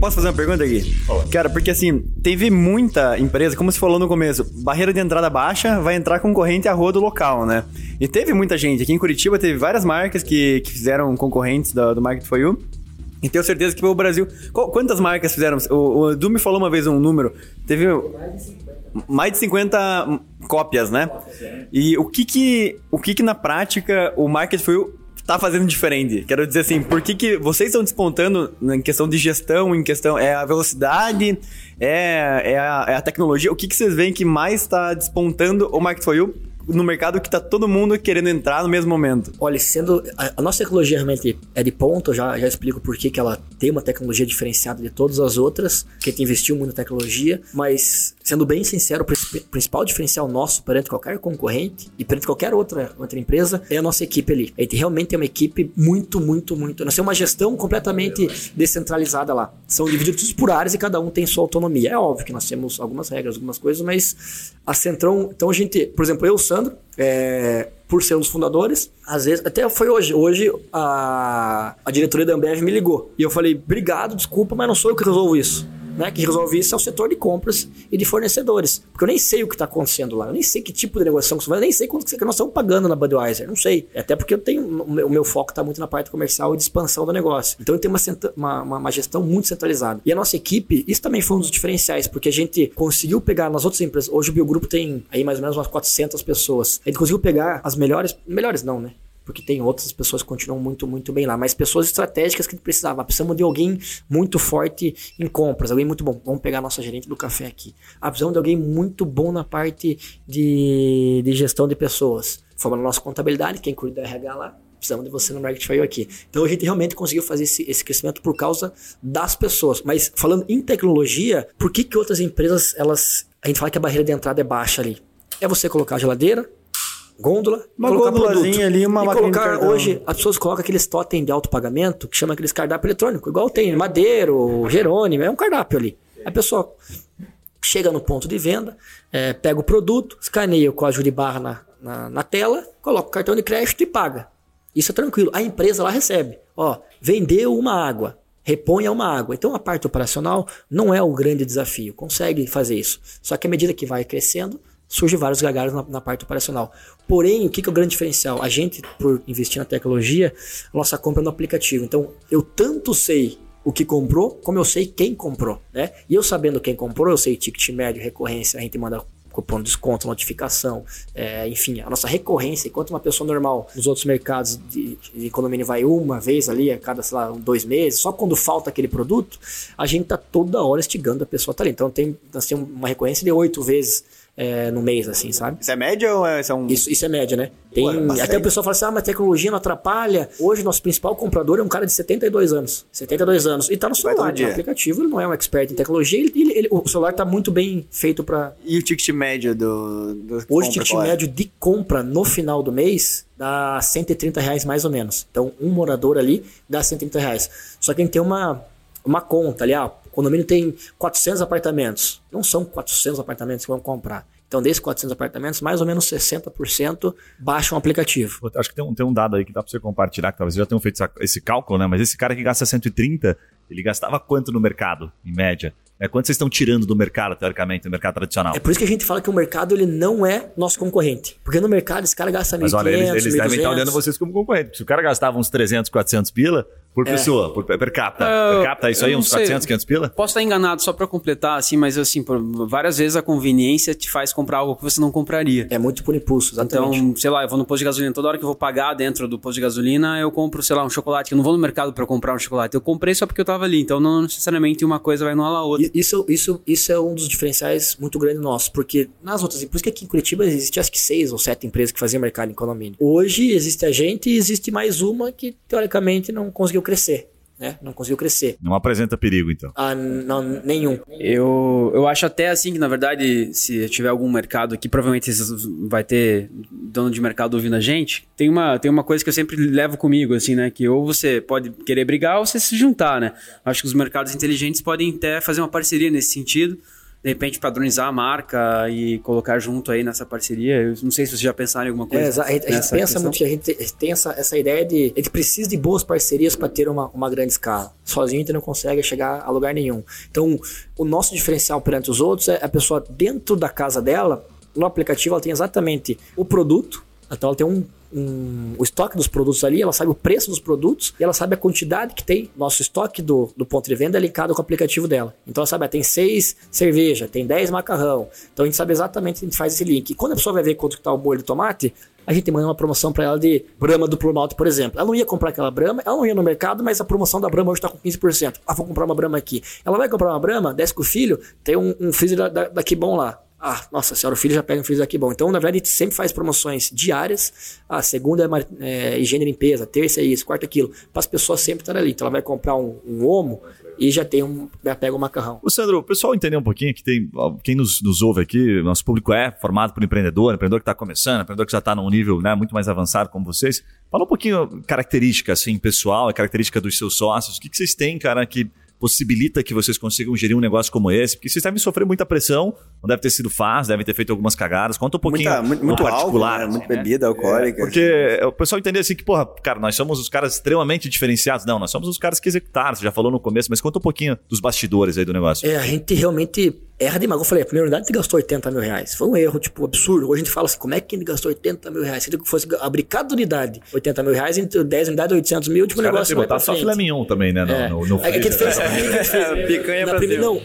Posso fazer uma pergunta aqui? Cara, porque assim, teve muita empresa, como você falou no começo, barreira de entrada baixa, vai entrar concorrente a rua do local, né? E teve muita gente. Aqui em Curitiba teve várias marcas que, que fizeram concorrentes da- do Market for You. E tenho certeza que foi o Brasil. Qual- quantas marcas fizeram? O, o Edu me falou uma vez um número. Teve mais de 50 cópias, né? E o que que, o que que na prática o Market for You tá fazendo diferente? Quero dizer assim, por que que vocês estão despontando em questão de gestão, em questão... É a velocidade? É, é, a, é a tecnologia? O que que vocês veem que mais está despontando o Market for You no mercado que tá todo mundo querendo entrar no mesmo momento? Olha, sendo. A, a nossa tecnologia realmente é de ponto, eu já, já explico por que ela tem uma tecnologia diferenciada de todas as outras, que a gente investiu muito na tecnologia, mas sendo bem sincero, o princip- principal diferencial nosso perante qualquer concorrente e perante qualquer outra, outra empresa é a nossa equipe ali. A gente realmente tem uma equipe muito, muito, muito. Nós temos uma gestão completamente descentralizada lá. São divididos por áreas e cada um tem sua autonomia. É óbvio que nós temos algumas regras, algumas coisas, mas a Centrão. Então a gente, por exemplo, eu, o Sandro, é, por ser um dos fundadores, às vezes, até foi hoje. Hoje a, a diretoria da Ambev me ligou e eu falei: obrigado, desculpa, mas não sou eu que resolvo isso. Né, que resolve isso é o setor de compras e de fornecedores. Porque eu nem sei o que está acontecendo lá, eu nem sei que tipo de negociação que você vai, eu nem sei quanto que nós estamos pagando na Budweiser, não sei. Até porque eu tenho, o meu, foco está muito na parte comercial e de expansão do negócio. Então eu tenho uma, uma, uma gestão muito centralizada. E a nossa equipe, isso também foi um dos diferenciais, porque a gente conseguiu pegar nas outras empresas, hoje o Biogrupo tem aí mais ou menos umas 400 pessoas, a gente conseguiu pegar as melhores, melhores não, né? Porque tem outras pessoas que continuam muito, muito bem lá, mas pessoas estratégicas que precisava. Precisamos de alguém muito forte em compras, alguém muito bom. Vamos pegar a nossa gerente do café aqui. Ah, precisamos de alguém muito bom na parte de, de gestão de pessoas. Fomos na nossa contabilidade, quem cuida do RH lá. Precisamos de você no Market aqui. Então a gente realmente conseguiu fazer esse, esse crescimento por causa das pessoas. Mas falando em tecnologia, por que, que outras empresas, elas. A gente fala que a barreira de entrada é baixa ali? É você colocar a geladeira, gôndola, Uma gôndolazinha ali, uma e colocar hoje as pessoas colocam aqueles totem de alto pagamento que chama aqueles cardápio eletrônico, igual tem Madeiro, Jerônimo, é um cardápio ali. A pessoa chega no ponto de venda, é, pega o produto, escaneia o código de barra na, na, na tela, coloca o cartão de crédito e paga. Isso é tranquilo. A empresa lá recebe. Ó, vendeu uma água, reponha uma água. Então a parte operacional não é o grande desafio. Consegue fazer isso. Só que à medida que vai crescendo, surge vários gargalos na, na parte operacional. Porém, o que, que é o grande diferencial? A gente, por investir na tecnologia, a nossa compra é no aplicativo. Então, eu tanto sei o que comprou, como eu sei quem comprou, né? E eu sabendo quem comprou, eu sei ticket médio, recorrência, a gente manda cupom de desconto, notificação, é, enfim, a nossa recorrência, enquanto uma pessoa normal nos outros mercados de, de condomínio vai uma vez ali a cada, sei lá, dois meses, só quando falta aquele produto, a gente tá toda hora estigando a pessoa tá ali. Então tem, nós temos uma recorrência de oito vezes é, no mês, assim, sabe? Isso é média ou é, isso é um... Isso, isso é média, né? Tem, é bastante. até o pessoal fala assim, ah, mas tecnologia não atrapalha. Hoje, nosso principal comprador é um cara de 72 anos. 72 anos. E tá no celular, no dia. aplicativo, ele não é um expert em tecnologia, ele, ele- ele- o celular tá muito bem feito para E o ticket médio do... do Hoje, o ticket qual é? médio de compra no final do mês dá 130 reais mais ou menos. Então, um morador ali dá 130 reais. Só que a gente tem uma, uma conta ali, ah, o condomínio tem 400 apartamentos. Não são 400 apartamentos que vão comprar. Então, desses 400 apartamentos, mais ou menos 60% baixam o aplicativo. Acho que tem um, tem um dado aí que dá pra você compartilhar, que talvez vocês já tenham feito esse cálculo, né? Mas esse cara que gasta 130, ele gastava quanto no mercado, em média? É, quanto vocês estão tirando do mercado, teoricamente, do mercado tradicional? É por isso que a gente fala que o mercado ele não é nosso concorrente. Porque no mercado esse cara gasta 1.500, Mas olha, eles, eles devem estar 1.200. olhando vocês como concorrente. Se o cara gastava uns 300, 400 pila por pessoa, por, per capita. Eu- per capita, é isso aí, uns sei. 400, 500 pila? Posso estar enganado só pra completar, assim, mas assim, por- várias vezes a conveniência te faz comprar algo que você não compraria. É muito por impulso, exatamente. Então, sei lá, eu vou no posto de gasolina, toda hora que eu vou pagar dentro do posto de gasolina, eu compro, sei lá, um chocolate. Eu não vou no mercado pra comprar um chocolate. Eu comprei só porque eu tava ali. Então, não necessariamente uma coisa vai anular a outra. Isso, isso, isso é um dos diferenciais muito grandes nossos, porque nas outras, por isso que aqui em Curitiba existe acho que seis ou sete empresas que faziam mercado em condomínio. Hoje existe a gente e existe mais uma que teoricamente não conseguiu crescer, né? Não conseguiu crescer. Não apresenta perigo, então. Ah, não, nenhum. Eu, eu acho até assim que, na verdade, se tiver algum mercado aqui, provavelmente vai ter dono de mercado ouvindo a gente. Tem uma, tem uma coisa que eu sempre levo comigo, assim, né? Que ou você pode querer brigar ou você se juntar, né? Acho que os mercados inteligentes podem até fazer uma parceria nesse sentido. De repente, padronizar a marca e colocar junto aí nessa parceria. Eu não sei se vocês já pensaram em alguma coisa. É, a gente, a gente pensa questão. muito a gente tem essa, essa ideia de. A gente precisa de boas parcerias para ter uma, uma grande escala. Sozinho a gente não consegue chegar a lugar nenhum. Então, o nosso diferencial perante os outros é a pessoa dentro da casa dela, no aplicativo, ela tem exatamente o produto. Então, ela tem um, um- o estoque dos produtos ali, ela sabe o preço dos produtos e ela sabe a quantidade que tem. Nosso estoque do, do ponto de venda é linkado com o aplicativo dela. Então, ela sabe, ah, tem seis cerveja, tem 10 macarrão. Então, a gente sabe exatamente, a gente faz esse link. E quando a pessoa vai ver quanto que tá o molho de tomate, a gente manda uma promoção para ela de Brahma duplo malte, por exemplo. Ela não ia comprar aquela Brahma, ela não ia no mercado, mas a promoção da Brahma hoje está com 15%. Ah, vou comprar uma Brahma aqui. Ela vai comprar uma Brahma, desce com o filho, tem um, um freezer da, da, daqui bom lá. Ah, nossa senhora, o filho já pega um freezer aqui bom. Então, na verdade, a gente sempre faz promoções diárias. A segunda é, é higiene e limpeza, terça é isso, quarta é aquilo. Para as pessoas sempre estarem ali. Então, ela vai comprar um, um omo e já tem um, já pega um macarrão. Ô, Sandro, o pessoal entender um pouquinho que tem. Quem nos, nos ouve aqui, nosso público é formado por empreendedor, empreendedor que está começando, empreendedor que já está num nível né, muito mais avançado como vocês. Fala um pouquinho característica assim, pessoal, a característica dos seus sócios. O que, que vocês têm, cara, que possibilita que vocês consigam gerir um negócio como esse? Porque vocês devem sofrer muita pressão, não deve ter sido fácil, devem ter feito algumas cagadas. Conta um pouquinho Muita, muito, muito álcool, particular. né? assim, Muita né? bebida alcoólica. Porque o pessoal entender assim que, porra, cara, nós somos os caras extremamente diferenciados. Não, nós somos os caras que executaram. Você já falou no começo, mas conta um pouquinho dos bastidores aí do negócio. É, a gente realmente erra demais. Eu falei, a primeira unidade gastou 80 mil reais. Foi um erro, tipo, absurdo. Hoje a gente fala assim, como é que gente gastou 80 mil reais? Se ele fosse abrir cada unidade 80 mil reais, entre 10 unidades, 800 mil, tipo, o negócio vai botar só filé mignon também, né? No, É. no, no É que a gente freezer. fez, a gente fez- Picanha na pra primeira, não,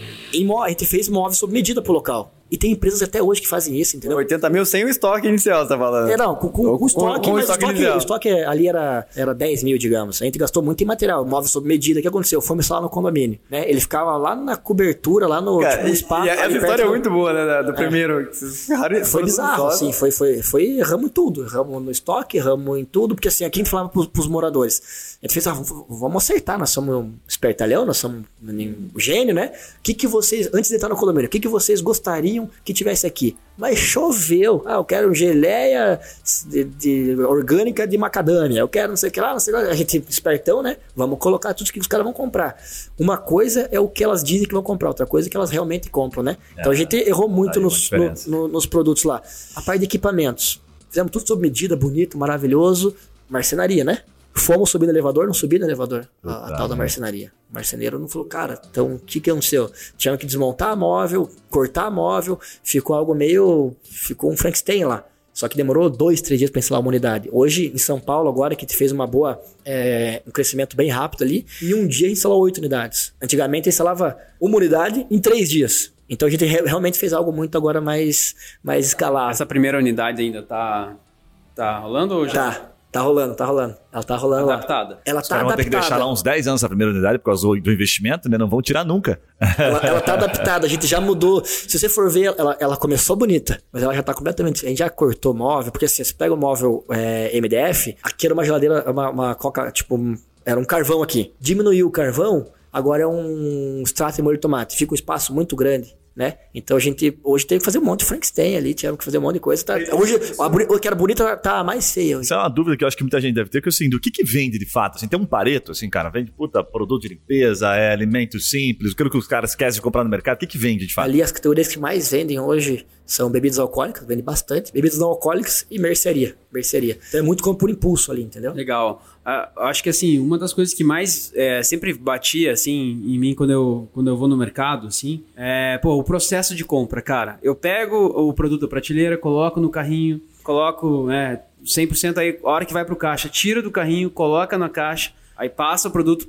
a gente fez móveis sob medida pro local. E tem empresas até hoje que fazem isso, entendeu? 80 mil sem o estoque inicial, você tá falando. É, não, com, com, Ou com o estoque, com o mas estoque o estoque, o estoque ali era, era 10 mil, digamos. A gente gastou muito em material, móvel sob medida. O que aconteceu? Fomos lá no condomínio, né? Ele ficava lá na cobertura, lá no, Cara, tipo, no e- e essa história é do- muito boa, né? Do primeiro. que vocês ferraram- Foi bizarro, assim, foi, foi, foi, erramos em tudo, erramos no estoque, erramos em tudo, porque assim, aqui a gente falava pros, pros moradores, a gente fez, ah, vamos, acertar, nós somos um espertalhão, nós somos um gênio, né? O que que vocês, antes de entrar no condomínio, o que que vocês gostariam que tivesse aqui? Mas choveu, ah, eu quero geleia de, de- orgânica de macadâmia, eu quero não sei o que lá, não sei o que lá, a gente espertão, né? Vamos colocar tudo que os caras vão comprar. Uma coisa é o que elas dizem que vão comprar, outra coisa é que elas realmente compram, né? Então a gente errou muito uma nos, diferença. no- nos produtos lá. A parte de equipamentos. Fizemos tudo sob medida, bonito, maravilhoso. Marcenaria, né? Fomos subir no elevador, não subi no elevador. A, a tal da marcenaria. O marceneiro não falou, cara, então o que que aconteceu? Tinha que desmontar a móvel, cortar a móvel, ficou algo meio. Ficou um Frankenstein lá. Só que demorou dois, três dias para instalar uma unidade. Hoje, em São Paulo, agora que gente fez uma boa, é, um crescimento bem rápido ali, em um dia a gente instalou oito unidades. Antigamente instalava uma unidade em três dias. Então a gente re- realmente fez algo muito agora mais, mais escalável. Essa primeira unidade ainda tá, tá rolando ou já Tá, tá rolando, tá rolando. Ela tá rolando lá. adaptada? Ela Os tá caras vão ter que adaptada. deixar lá uns 10 anos a primeira unidade por causa do do investimento, né? Não vão tirar nunca. Ela, ela tá adaptada, a gente já mudou. Se você for ver, ela, ela começou bonita, mas ela já tá completamente. A gente já cortou móvel, porque assim, você pega o móvel é, MDF, aqui era uma geladeira, uma, uma coca, tipo, um- era um carvão aqui. Diminuiu o carvão, agora é um extrato de molho de tomate. Fica um espaço muito grande. Né? Então a gente hoje teve que fazer um monte de Frankenstein ali, tivemos que fazer um monte de coisa. Tá, hoje, a, o que era bonita tá mais feia. hoje. Isso é uma dúvida que eu acho que muita gente deve ter, que assim, do que que vende de fato? Assim, tem um pareto, assim, cara, vende, puta, produto de limpeza, é alimento simples, aquilo que os caras esquecem de comprar no mercado, o que que vende de fato? Ali as categorias que mais vendem hoje são bebidas alcoólicas, vende bastante, bebidas não alcoólicas e mercearia. Mercearia. Então é muito como por impulso ali, entendeu? Legal. Ah, acho que assim, uma das coisas que mais é, sempre batia assim em mim quando eu, quando eu vou no mercado, assim, é pô, o processo de compra, cara. Eu pego o produto da prateleira, coloco no carrinho, coloco é, 100% aí, a hora que vai pro caixa, tira do carrinho, coloca na caixa, aí passa o produto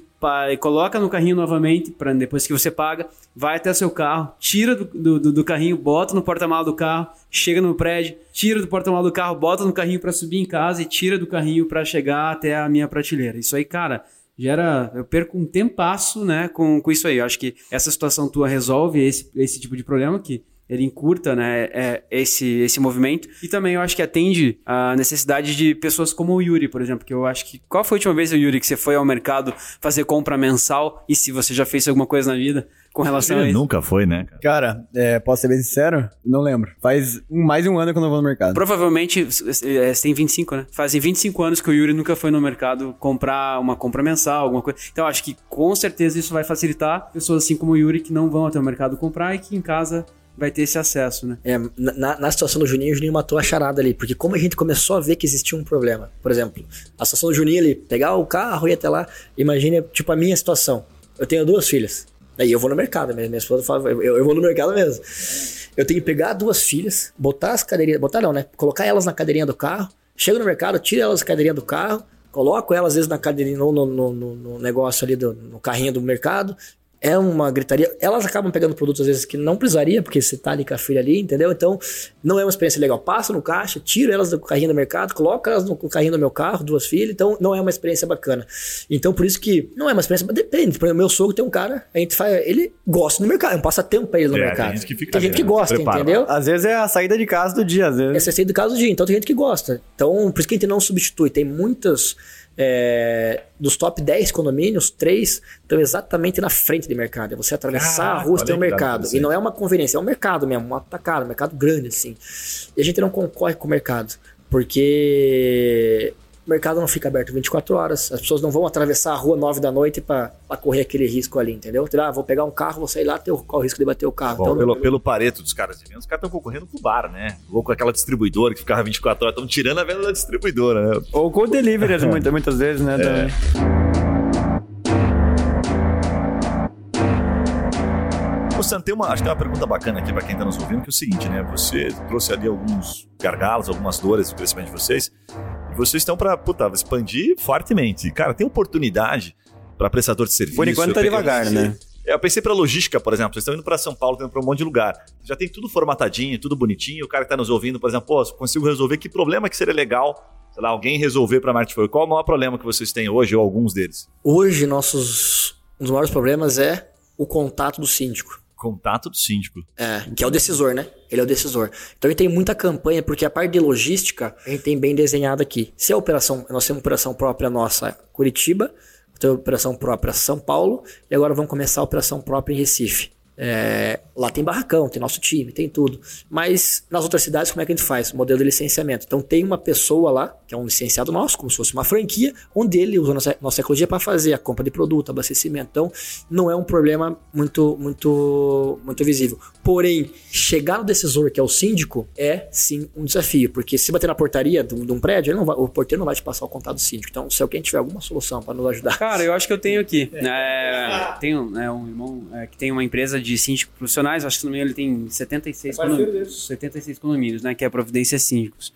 e coloca no carrinho novamente, para depois que você paga, vai até o seu carro, tira do, do, do- do carrinho, bota no porta-malas do carro, chega no prédio, tira do porta-malas do carro, bota no carrinho para subir em casa e tira do carrinho para chegar até a minha prateleira. Isso aí, cara, gera. Eu perco um tempasso, né, com, com isso aí. Eu acho que essa situação tua resolve esse, esse tipo de problema que ele encurta né, é, esse, esse movimento. E também eu acho que atende a necessidade de pessoas como o Yuri, por exemplo, que eu acho que. Qual foi a última vez, Yuri, que você foi ao mercado fazer compra mensal? E se você já fez alguma coisa na vida com relação a Ele isso? nunca foi, né? cara? Cara, é, posso ser bem sincero? Não lembro. Faz mais de um ano que eu não vou no mercado. Provavelmente, é, você tem 25, né? Fazem 25 anos que o Yuri nunca foi no mercado comprar uma compra mensal, alguma coisa. Então, acho que com certeza isso vai facilitar pessoas assim como o Yuri que não vão até o mercado comprar e que em casa vai ter esse acesso, né? É, na, na situação do Juninho, o Juninho matou a charada ali, porque como a gente começou a ver que existia um problema, por exemplo, a situação do Juninho ali, pegar o carro e até lá, imagine, tipo, a minha situação. Eu tenho duas filhas, aí eu vou no mercado, minha, minha esposa fala, eu, eu vou no mercado mesmo. Eu tenho que pegar duas filhas, botar as cadeirinhas, botar não, né? Colocar elas na cadeirinha do carro, chego no mercado, tiro elas da cadeirinha do carro, coloco elas às vezes na cadeirinha, no, no, no- no negócio ali, do, no carrinho do mercado, é uma gritaria. Elas acabam pegando produtos às vezes que não precisaria, porque você tá ali com a filha ali, entendeu? Então, não é uma experiência legal. Passa no caixa, tira elas do carrinho do mercado, coloca elas no carrinho do meu carro, duas filhas, então não é uma experiência bacana. Então, por isso que não é uma experiência, depende. Por exemplo, meu sogro tem um cara, a gente faz, ele gosta do mercado, é um passatempo pra ele no É, tem mercado. gente que fica tem gente que né? gosta, Prepara. entendeu? Às vezes é a saída de casa do dia, às vezes. Essa é a saída do caso do dia. Então tem gente que gosta. Então, por isso que a gente não substitui. Tem muitas. É, dos top 10 condomínios, três estão exatamente na frente do mercado. É você atravessar Caraca, a rua, você tem um mercado. E não é uma conveniência, é um mercado mesmo, um atacado, um mercado grande, assim. E a gente não concorre com o mercado. Porque o mercado não fica aberto 24 horas. As pessoas não vão atravessar a rua 9 da noite para correr aquele risco ali, entendeu? Ah, vou pegar um carro, vou sair lá, ter o, qual o risco de bater o carro. Bom, Então, pelo, pelo pareto dos caras de venda, os caras estão concorrendo com o bar, né? Ou com aquela distribuidora que ficava 24 horas. Estão tirando a venda da distribuidora, né? Ou com o delivery, muitas, muitas vezes, né? também. Tem uma, acho que tem uma pergunta bacana aqui pra quem tá nos ouvindo, que é o seguinte, né? Você trouxe ali alguns gargalos, algumas dores do crescimento de vocês, e vocês estão pra, puta, expandir fortemente. Cara, tem oportunidade pra prestador de serviço. Por enquanto tá devagar, né? É, Eu pensei pra logística, por exemplo. Vocês estão indo pra São Paulo, estão indo pra um monte de lugar. Já tem tudo formatadinho, tudo bonitinho. O cara que tá nos ouvindo, por exemplo, pô, consigo resolver que problema que seria legal, sei lá, alguém resolver pra Martford. Qual é o maior problema que vocês têm hoje, ou alguns deles? Hoje, nossos, um dos maiores problemas é o contato do síndico. Contato do síndico. É, que é o decisor, né? Ele é o decisor. Então gente tem muita campanha, porque a parte de logística a gente tem bem desenhado aqui. Se a operação, nós temos operação própria nossa Curitiba, temos operação própria São Paulo, e agora vamos começar a operação própria em Recife. É, lá tem barracão, tem nosso time, tem tudo. Mas nas outras cidades, como é que a gente faz? Modelo de licenciamento. Então tem uma pessoa lá, que é um licenciado nosso, como se fosse uma franquia, onde ele usa nossa, nossa tecnologia para fazer a compra de produto, abastecimento. Então não é um problema muito, muito, muito visível. Porém, chegar no decisor, que é o síndico, é sim um desafio. Porque se bater na portaria de um, prédio, ele não vai- o porteiro não vai te passar o contato do síndico. Então, se alguém tiver alguma solução para nos ajudar, Cara, eu acho que eu tenho aqui. É, tenho né, um irmão é, que tem uma empresa de síndicos profissionais, acho que no meio ele tem 76, condomínios, 76 condomínios, né? Que é a Providência Síndicos.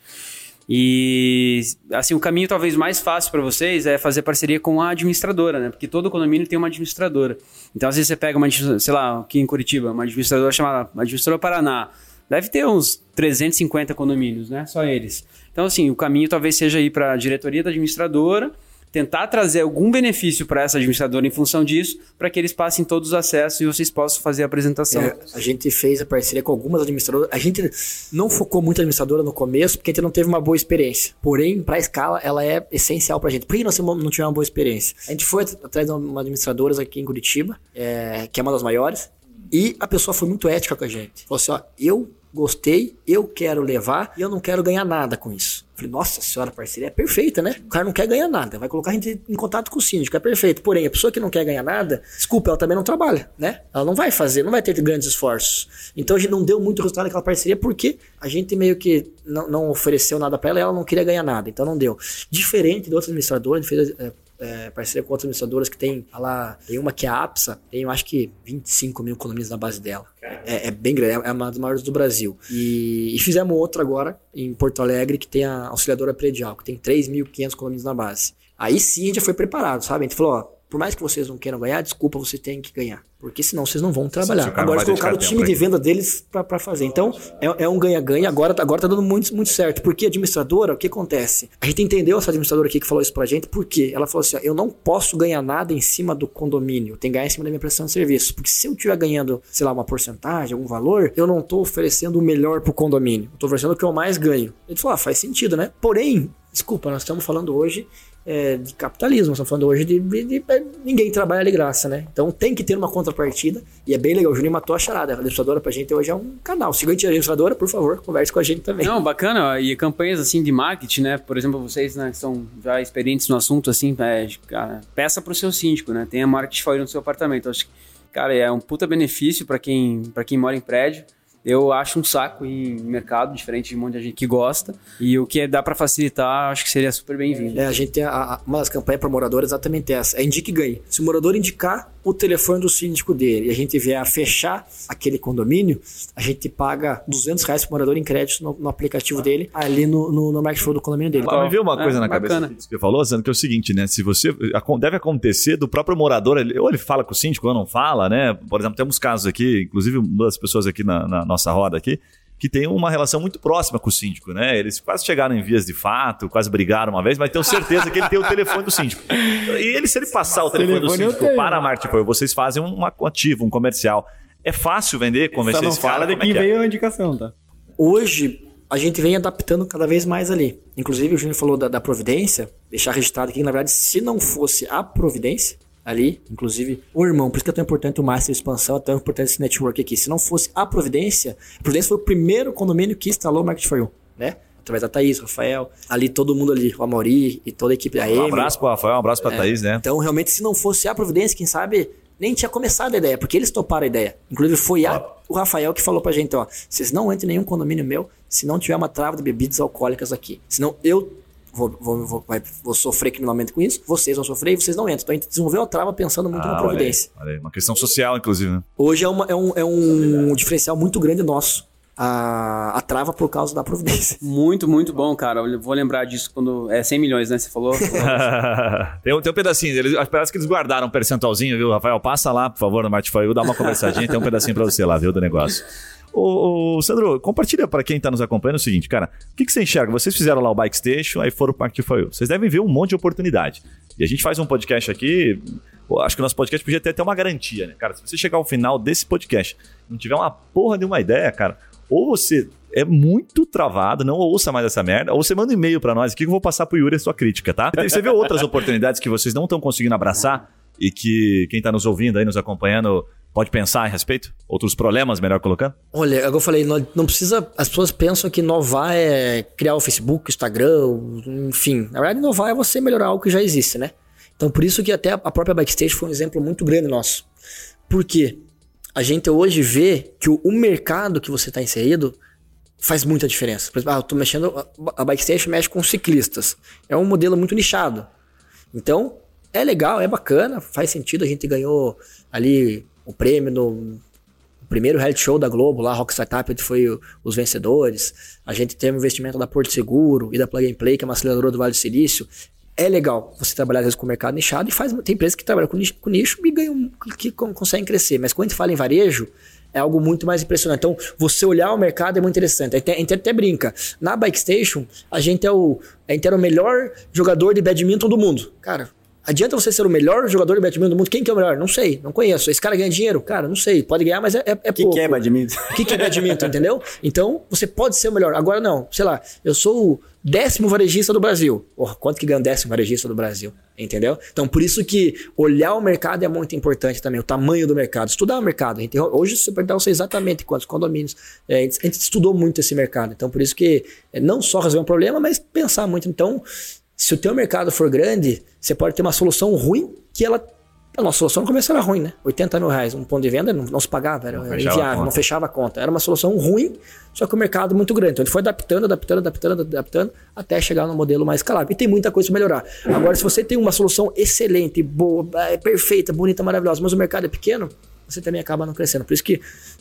E assim, o caminho talvez mais fácil para vocês é fazer parceria com a administradora, né? Porque todo condomínio tem uma administradora. Então, às vezes você pega uma, sei lá, aqui em Curitiba, uma administradora chamada Administradora Paraná. Deve ter uns 350 condomínios, né? Só eles. Então, assim, o caminho talvez seja ir para a diretoria da administradora, tentar trazer algum benefício para essa administradora em função disso, para que eles passem todos os acessos e vocês possam fazer a apresentação. É, a gente fez a parceria com algumas administradoras. A gente não focou muito na administradora no começo, porque a gente não teve uma boa experiência. Porém, para a escala, ela é essencial para a gente. Por que nós não tivemos uma boa experiência? A gente foi at- atrás de uma administradora aqui em Curitiba, é, que é uma das maiores, e a pessoa foi muito ética com a gente. Falou assim: ó, eu gostei, eu quero levar e eu não quero ganhar nada com isso. Falei, nossa senhora, parceria é perfeita, né? O cara não quer ganhar nada, vai colocar a gente em contato com o síndico, é perfeito. Porém, a pessoa que não quer ganhar nada, desculpa, ela também não trabalha, né? Ela não vai fazer, não vai ter grandes esforços. Então a gente não deu muito resultado naquela parceria porque a gente meio que não, não ofereceu nada para ela e ela não queria ganhar nada, então não deu. Diferente de outras administradoras, a é, é, parceria com outras administradoras que tem lá, tem uma que é a APSA, tem eu acho que 25 mil condomínios na base dela. É, é bem grande, é uma das maiores do Brasil. E, e fizemos outra agora em Porto Alegre que tem a auxiliadora predial, que tem 3.500 condomínios na base. Aí sim a gente já foi preparado, sabe? A gente falou, ó, por mais que vocês não queiram ganhar, desculpa, você tem que ganhar. Porque senão vocês não vão trabalhar. Agora colocaram o time de venda deles pra fazer. Então, é, é um ganha-ganha. Agora, tá- agora tá dando muito, muito certo. Porque a administradora, o que acontece? A gente entendeu essa administradora aqui que falou isso pra gente, porque ela falou assim: ó, eu não posso ganhar nada em cima do condomínio, eu tenho que ganhar em cima da minha prestação de serviço. Porque se eu estiver ganhando, sei lá, uma porcentagem, algum valor, eu não tô oferecendo o melhor pro condomínio. Eu tô oferecendo o que eu mais ganho. Ele falou: ah, faz sentido, né? Porém, desculpa, nós estamos falando hoje é, de capitalismo, estamos falando hoje de, de- de- é, ninguém trabalha de graça, né? Então tem que ter uma contrapartida e é bem legal. O Juninho matou a charada. A administradora pra gente hoje é um canal. Siga a administradora, por favor, converse com a gente também. Não, bacana. E campanhas assim de marketing, né? Por exemplo, vocês né, que são já experientes no assunto, assim, é, cara, peça pro seu síndico, né? Tenha marketing fora no seu apartamento. Acho que, cara, é um puta benefício para quem, pra quem mora em prédio. Eu acho um saco em mercado, diferente de um monte de gente que gosta. E o que dá para facilitar, acho que seria super bem-vindo. É, a gente tem a- a- uma das campanhas para morador é exatamente essa. É indique e ganhe. Se o morador indicar, o telefone do síndico dele e a gente vier a fechar aquele condomínio, a gente paga 200 reais por morador em crédito no, no aplicativo dele, ali no, no, no Market do condomínio dele. Mas me veio uma É, coisa na bacana. cabeça que você falou, Sandro, que é o seguinte, né? Se você. Deve acontecer do próprio morador, ele- ou ele fala com o síndico ou não fala, né? Por exemplo, temos casos aqui, inclusive uma das pessoas aqui na, na nossa roda aqui, que tem uma relação muito próxima com o síndico, né? Eles quase chegaram em vias de fato, quase brigaram uma vez, mas tenho certeza que ele tem o telefone do síndico. E ele, se ele passar o telefone, do Telefone eu síndico para a Marte, vocês fazem um ativo, um comercial. É fácil vender, Só convencer não esse cara? fala de é quem que é? veio a indicação, tá? Hoje, a gente vem adaptando cada vez mais ali. Inclusive, o Júnior falou da, da Providência, deixar registrado aqui, que, na verdade, se não fosse a Providência, ali, inclusive, o irmão, por isso que é tão importante o Master Expansão, é tão importante esse network aqui. Se não fosse a Providência, a Providência foi o primeiro condomínio que instalou o Market for You, né? Através da Thaís, Rafael, ali todo mundo ali, o Amori e toda a equipe da Um abraço pro Rafael, um abraço pra Thaís, né? Então, realmente, se não fosse a Providência, quem sabe nem tinha começado a ideia, porque eles toparam a ideia. Inclusive, foi a- o Rafael que falou pra gente, ó, vocês não entrem em nenhum condomínio meu se não tiver uma trava de bebidas alcoólicas aqui. Senão eu vou, vou, vou, vai- vou sofrer criminalmente com isso, vocês vão sofrer e vocês não entram. Então, a gente desenvolveu a trava pensando muito na Ah, olha aí, Providência. olha aí, uma questão social, inclusive, né? Hoje é, uma- é um, é um diferencial muito grande nosso, a, a trava por causa da Providência. Muito, muito bom, cara. Eu vou lembrar disso quando. É 100 milhões, né? Você falou? tem, um, tem um pedacinho, eles, parece que eles guardaram um percentualzinho, viu, Rafael? Passa lá, por favor, no Martifaio, dá uma conversadinha, tem um pedacinho pra você lá, viu, do negócio. Ô, ô, Sandro, compartilha pra quem tá nos acompanhando o seguinte, cara, o que, que você enxerga? Vocês fizeram lá o Bike Station, aí foram pro Martifaio. Vocês devem ver um monte de oportunidade. E a gente faz um podcast aqui, acho que o nosso podcast podia ter até uma garantia, né? Cara, se você chegar ao final desse podcast e não tiver uma porra de uma ideia, cara, ou você é muito travado, não ouça mais essa merda, ou você manda um e-mail pra nós aqui que eu vou passar pro Yuri a sua crítica, tá? Você vê outras oportunidades que vocês não estão conseguindo abraçar e que quem tá nos ouvindo aí, nos acompanhando, pode pensar a respeito? Outros problemas, melhor colocando? Olha, é o que eu falei, não, precisa. As pessoas pensam que inovar é criar o Facebook, Instagram, enfim. Na verdade, inovar é você melhorar algo que já existe, né? Então, por isso que até a própria Backstage foi um exemplo muito grande nosso. Por quê? A gente hoje vê que o, o mercado que você está inserido faz muita diferença. Por exemplo, ah, eu tô mexendo. A Backstage mexe com ciclistas. É um modelo muito nichado. Então, é legal, é bacana, faz sentido. A gente ganhou ali o prêmio no primeiro reality show da Globo, lá, Rock Startup, onde foi o- os vencedores. A gente teve um investimento da Porto Seguro e da Plug and Play, que é uma aceleradora do Vale do Silício. É legal você trabalhar, às vezes, com o mercado nichado e faz. Tem empresas que trabalham com nicho, com nicho e ganham, que con- conseguem crescer. Mas quando a gente fala em varejo, é algo muito mais impressionante. Então, você olhar o mercado é muito interessante. A gente até brinca. Na Bike Station, a gente é o, a gente era o melhor jogador de badminton do mundo. Cara, adianta você ser o melhor jogador de badminton do mundo? Quem que é o melhor? Não sei, não conheço. Esse cara ganha dinheiro? Cara, não sei. Pode ganhar, mas é, é, é O que, pouco. que é badminton? O que, que é badminton, entendeu? Então, você pode ser o melhor. Agora, não, sei lá, eu sou o décimo varejista do Brasil. Porra, quanto que ganha o décimo varejista do Brasil? Entendeu? Então, por isso que olhar o mercado é muito importante também, o tamanho do mercado, estudar o mercado. Gente- hoje, você perguntar, eu sei exatamente quantos condomínios. É, a, gente, a gente estudou muito esse mercado. Então, por isso que é, não só resolver um problema, mas pensar muito. Então, se o teu mercado for grande, você pode ter uma solução ruim que ela. A nossa solução no começo era ruim, né? 80 mil reais, um ponto de venda não, não se pagava, era, a inviável, não fechava a conta. Era uma solução ruim, só que o mercado muito grande. Então ele foi adaptando, adaptando, adaptando, adaptando, até chegar no modelo mais escalável. E tem muita coisa para melhorar. Agora, se você tem uma solução excelente, boa, é, perfeita, bonita, maravilhosa, mas o mercado é pequeno, você também acaba não crescendo. Por isso que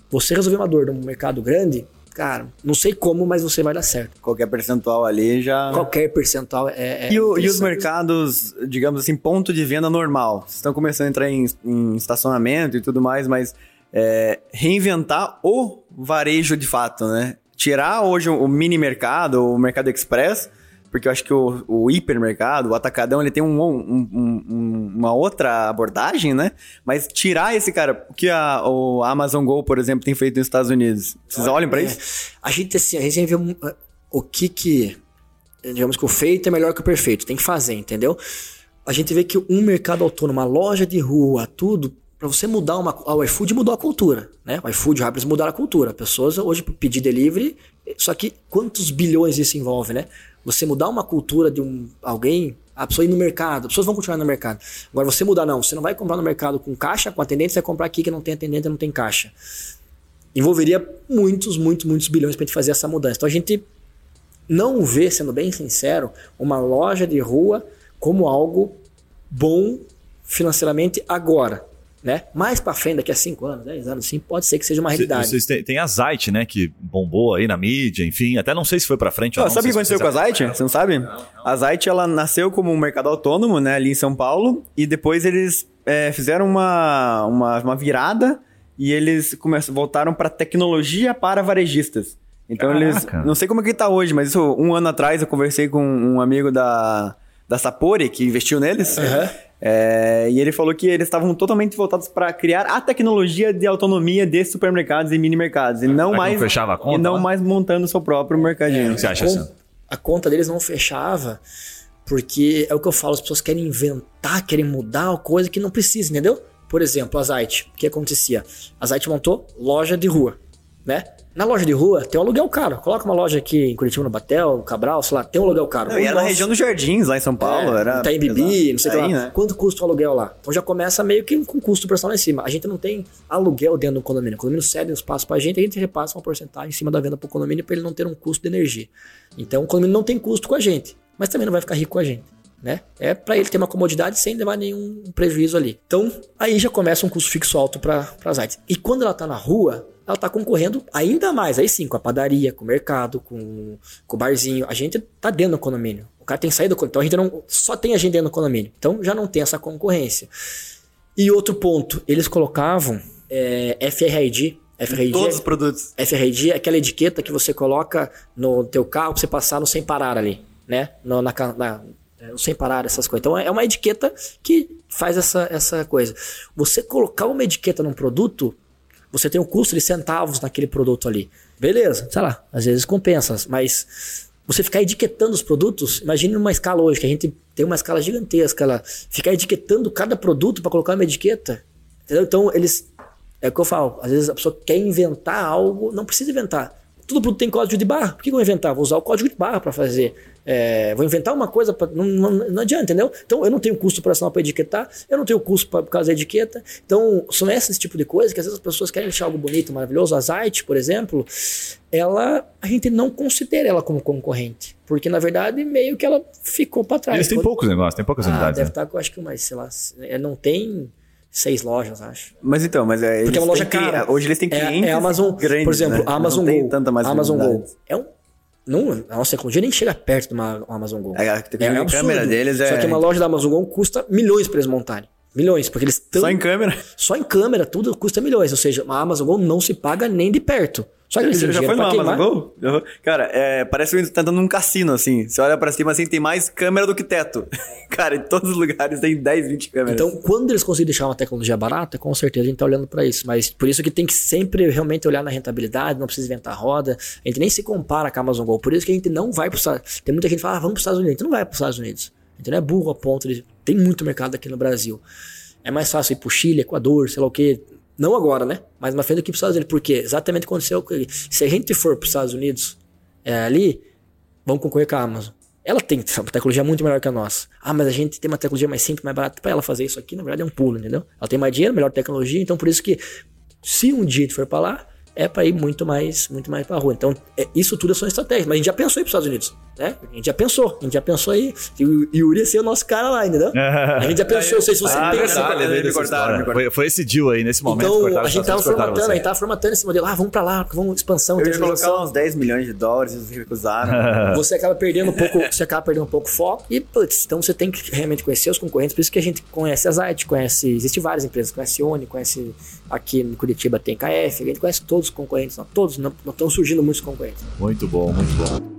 você resolver uma dor num mercado grande, cara, não sei como, mas você vai dar certo. Qualquer percentual ali já. Qualquer percentual é. é E, o- e os mercados, digamos assim, ponto de venda normal? Vocês estão começando a entrar em, em estacionamento e tudo mais, mas é, reinventar o varejo de fato, né? Tirar hoje o mini mercado, o mercado express, porque eu acho que o, o hipermercado, o atacadão, ele tem um- um- um- um- uma outra abordagem, né? Mas tirar esse cara, o que a, o Amazon Go, por exemplo, tem feito nos Estados Unidos. Vocês olham pra isso? A gente, assim, a gente vê o que que. Digamos que o feito é melhor que o perfeito. Tem que fazer, entendeu? A gente vê que um mercado autônomo, uma loja de rua, tudo. Pra você mudar uma. O iFood mudou a cultura, né? O iFood, o Rapid mudaram a cultura. Pessoas hoje pedir delivery. Só que quantos bilhões isso envolve, né? Você mudar uma cultura de um alguém, a pessoa ir no mercado, as pessoas vão continuar no mercado. Agora você mudar, não, você não vai comprar no mercado com caixa, com atendente, você vai comprar aqui que não tem atendente, não tem caixa envolveria muitos, muitos, muitos bilhões para gente fazer essa mudança. Então a gente não vê, sendo bem sincero, uma loja de rua como algo bom financeiramente agora. Né? Mais para frente, daqui a 5 anos, 10 anos, sim, pode ser que seja uma realidade. Vocês têm, tem a Zite, né, que bombou aí na mídia, enfim, até não sei se foi para frente ou não. Sabe o que aconteceu com a Zite? Você não sabe? Não, não. A Zite, ela nasceu como um mercado autônomo, né, ali em São Paulo, e depois eles é, fizeram uma, uma, uma virada e eles começam, voltaram para tecnologia para varejistas. Então Caraca. eles. Não sei como é que tá hoje, mas isso, um ano atrás eu conversei com um amigo da, da Sapori, que investiu neles. Uhum. É, e ele falou que eles estavam totalmente voltados para criar a tecnologia de autonomia de supermercados e mini mercados. E não mais. Não fechava a conta, e não mais montando o seu próprio mercadinho. É, o que você acha assim? A conta deles não fechava. Porque é o que eu falo, as pessoas querem inventar, querem mudar uma coisa que não precisa, entendeu? Por exemplo, a Zite. O que acontecia? A Zite montou loja de rua, né? Na loja de rua tem um aluguel caro. Coloca uma loja aqui em Curitiba, no Batel, Cabral, sei lá, tem um aluguel caro. Não, e era na região dos Jardins, lá em São Paulo. É, era tá em Bibi, não sei o que lá. Né? Quanto custa o aluguel lá? Então já começa meio que com custo personal lá em cima. A gente não tem aluguel dentro do condomínio. O condomínio cede um espaço pra gente, a gente repassa uma porcentagem em cima da venda pro condomínio para ele não ter um custo de energia. Então o condomínio não tem custo com a gente, mas também não vai ficar rico com a gente. Né? É para ele ter uma comodidade sem levar nenhum prejuízo ali. Então, aí já começa um custo fixo alto para as artes. E quando ela tá na rua, ela está concorrendo ainda mais, aí sim, com a padaria, com o mercado, com, com o barzinho. A gente tá dentro do condomínio. O cara tem saído do Então a gente não. Só tem a gente dentro do condomínio. Então já não tem essa concorrência. E outro ponto, eles colocavam é, FRID. FRID Todos é, os produtos. FRID é aquela etiqueta que você coloca no teu carro pra você passar no sem parar ali, né? No, na, na, no sem parar, essas coisas. Então é uma etiqueta que faz essa, essa coisa. Você colocar uma etiqueta num produto você tem um custo de centavos naquele produto ali. Beleza, sei lá, às vezes compensa, mas você ficar etiquetando os produtos, imagine numa escala hoje, que a gente tem uma escala gigantesca lá, ficar etiquetando cada produto para colocar uma etiqueta. Entendeu? Então, eles. É o que eu falo, às vezes a pessoa quer inventar algo, não precisa inventar. Todo produto tem código de barra. Por que eu vou inventar? Vou usar o código de barra para fazer. É, vou inventar uma coisa, pra, não, não, não, adianta, entendeu? Então eu não tenho custo operacional para etiquetar, eu não tenho custo por causa da etiqueta. Então são esses tipo de coisas que às vezes as pessoas querem deixar algo bonito, maravilhoso. A Zite, por exemplo, ela a gente não considera ela como concorrente, porque na verdade meio que ela ficou para trás. Eles têm poucos negócios, tem poucas ah, unidades. Deve né? estar com acho que mais, sei lá, não tem seis lojas, acho. Mas então, mas é. Porque é uma loja cara. Hoje eles têm clientes. É, é Amazon, grandes, por exemplo, né? a Amazon Go. Tanta mais Amazon Go. É um não, a nossa tecnologia nem chega perto de uma Amazon Go. É, a é, é câmera deles é. Só que uma loja da Amazon Go custa milhões para eles montarem. Milhões, porque eles estão. Só em câmera? Só em câmera, tudo custa milhões. Ou seja, a Amazon Go não se paga nem de perto. Só que já, já foi no Amazon Go? Cara, é, parece que tá dando num cassino, assim. Você olha pra cima, assim, tem mais câmera do que teto. Cara, em todos os lugares tem 10, 20 câmeras. Então, quando eles conseguirem deixar uma tecnologia barata, com certeza a gente tá olhando para isso. Mas por isso que tem que sempre realmente olhar na rentabilidade, não precisa inventar roda. A gente nem se compara com a Amazon Go. Por isso que a gente não vai pro Estados Tem muita gente que fala, ah, vamos pros Estados Unidos. A gente não vai pros Estados Unidos. A gente não é burro a ponto de... Tem muito mercado aqui no Brasil. É mais fácil ir pro Chile, Equador, sei lá o quê. Não agora, né? Mas mais frente aqui para os Estados Unidos. Porque exatamente aconteceu com ele. Se a gente for para os Estados Unidos é, ali, vamos concorrer com a Amazon. Ela tem uma tecnologia muito melhor que a nossa. Ah, mas a gente tem uma tecnologia mais simples, mais barata. Para ela fazer isso aqui, na verdade, é um pulo, entendeu? Ela tem mais dinheiro, melhor tecnologia. Então, por isso que, se um dia gente for para lá, é para ir muito mais, muito mais para rua. Então, é, isso tudo são estratégias. Mas a gente já pensou em ir para os Estados Unidos, né? A gente já pensou, a gente já pensou aí. E o Yuri ia ser o nosso cara lá, entendeu? A gente já pensou, não sei se você ah, pensa. Verdade, me, me cortaram, me cortaram. Foi, foi, esse deal aí, nesse momento. Então, a gente tava formatando, a gente tava formatando esse modelo. Ah, vamos para lá, vamos expansão. Eu ia colocar uns 10 milhões de dólares, eles recusaram. você acaba perdendo um pouco, você acaba perdendo um pouco o foco. E, putz, então você tem que realmente conhecer os concorrentes. Por isso que a gente conhece a Zite, conhece, existe várias empresas, conhece Oni, conhece aqui em Curitiba tem KF, a gente conhece todos os concorrentes, não, todos, não, não estão surgindo muitos concorrentes. Muito bom, muito bom.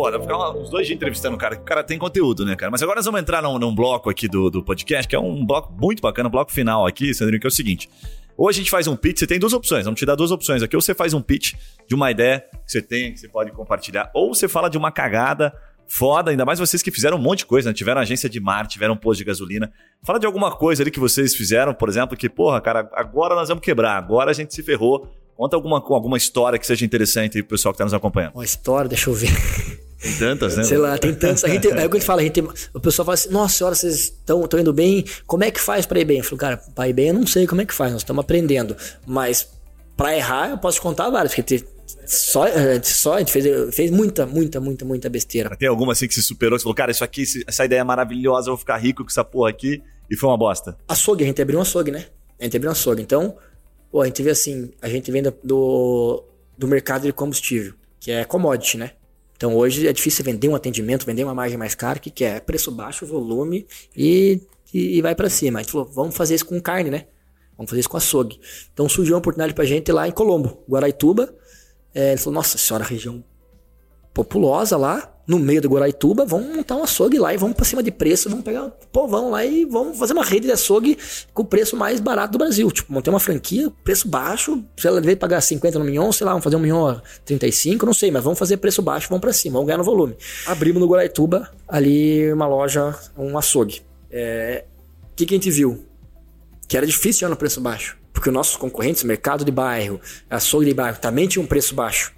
Pô, dá pra ficar uns dois dias entrevistando o cara, o cara tem conteúdo, né, cara? Mas agora nós vamos entrar num, num bloco aqui do, do podcast, que é um bloco muito bacana, um bloco final aqui, Sandrinho, que é o seguinte. Ou a gente faz um pitch, você tem duas opções, vamos te dar duas opções aqui. Ou você faz um pitch de uma ideia que você tem, que você pode compartilhar, ou você fala de uma cagada foda, ainda mais vocês que fizeram um monte de coisa, né? Tiveram agência de mar, tiveram um posto de gasolina. Fala de alguma coisa ali que vocês fizeram, por exemplo, que, porra, cara, agora nós vamos quebrar, agora a gente se ferrou. Conta alguma, alguma história que seja interessante aí pro pessoal que tá nos acompanhando. Uma história, deixa eu ver. Tem tantas, né? Sei lá, tem tantas. A gente, é o que a gente fala, a gente, o pessoal fala assim, nossa senhora, vocês estão indo bem, como é que faz para ir bem? Eu falo, cara, pra ir bem eu não sei como é que faz, nós estamos aprendendo. Mas para errar eu posso te contar vários, porque Só, só a gente fez, fez muita, muita, muita, muita besteira. Tem alguma assim que se superou? Você falou, cara, isso aqui, essa ideia é maravilhosa, eu vou ficar rico com essa porra aqui. E foi uma bosta. Açougue, a gente abriu um açougue, né? A gente abriu um açougue. Então, pô, a gente vê assim, a gente vem do, do mercado de combustível, que é commodity, né? Então hoje é difícil vender um atendimento, vender uma margem mais cara, que quer preço baixo, volume e, e, e vai para cima. A gente falou, vamos fazer isso com carne, né? Vamos fazer isso com açougue. Então surgiu uma oportunidade pra gente lá em Colombo, Guaraituba. É, ele falou, nossa senhora, região populosa lá, no meio do Guaraituba, vamos montar um açougue lá e vamos pra cima de preço, vamos pegar o povão lá e vamos fazer uma rede de açougue com o preço mais barato do Brasil. Tipo, montei uma franquia, preço baixo, se ela deve pagar 50 no mignon, sei lá, vamos fazer um mignon a 35, não sei, mas vamos fazer preço baixo, vamos pra cima, vamos ganhar no volume. Abrimos no Guaraituba, ali uma loja, um açougue. É, o que, que a gente viu? Que era difícil no preço baixo, porque os nossos concorrentes, mercado de bairro, açougue de bairro, também tinha um preço baixo.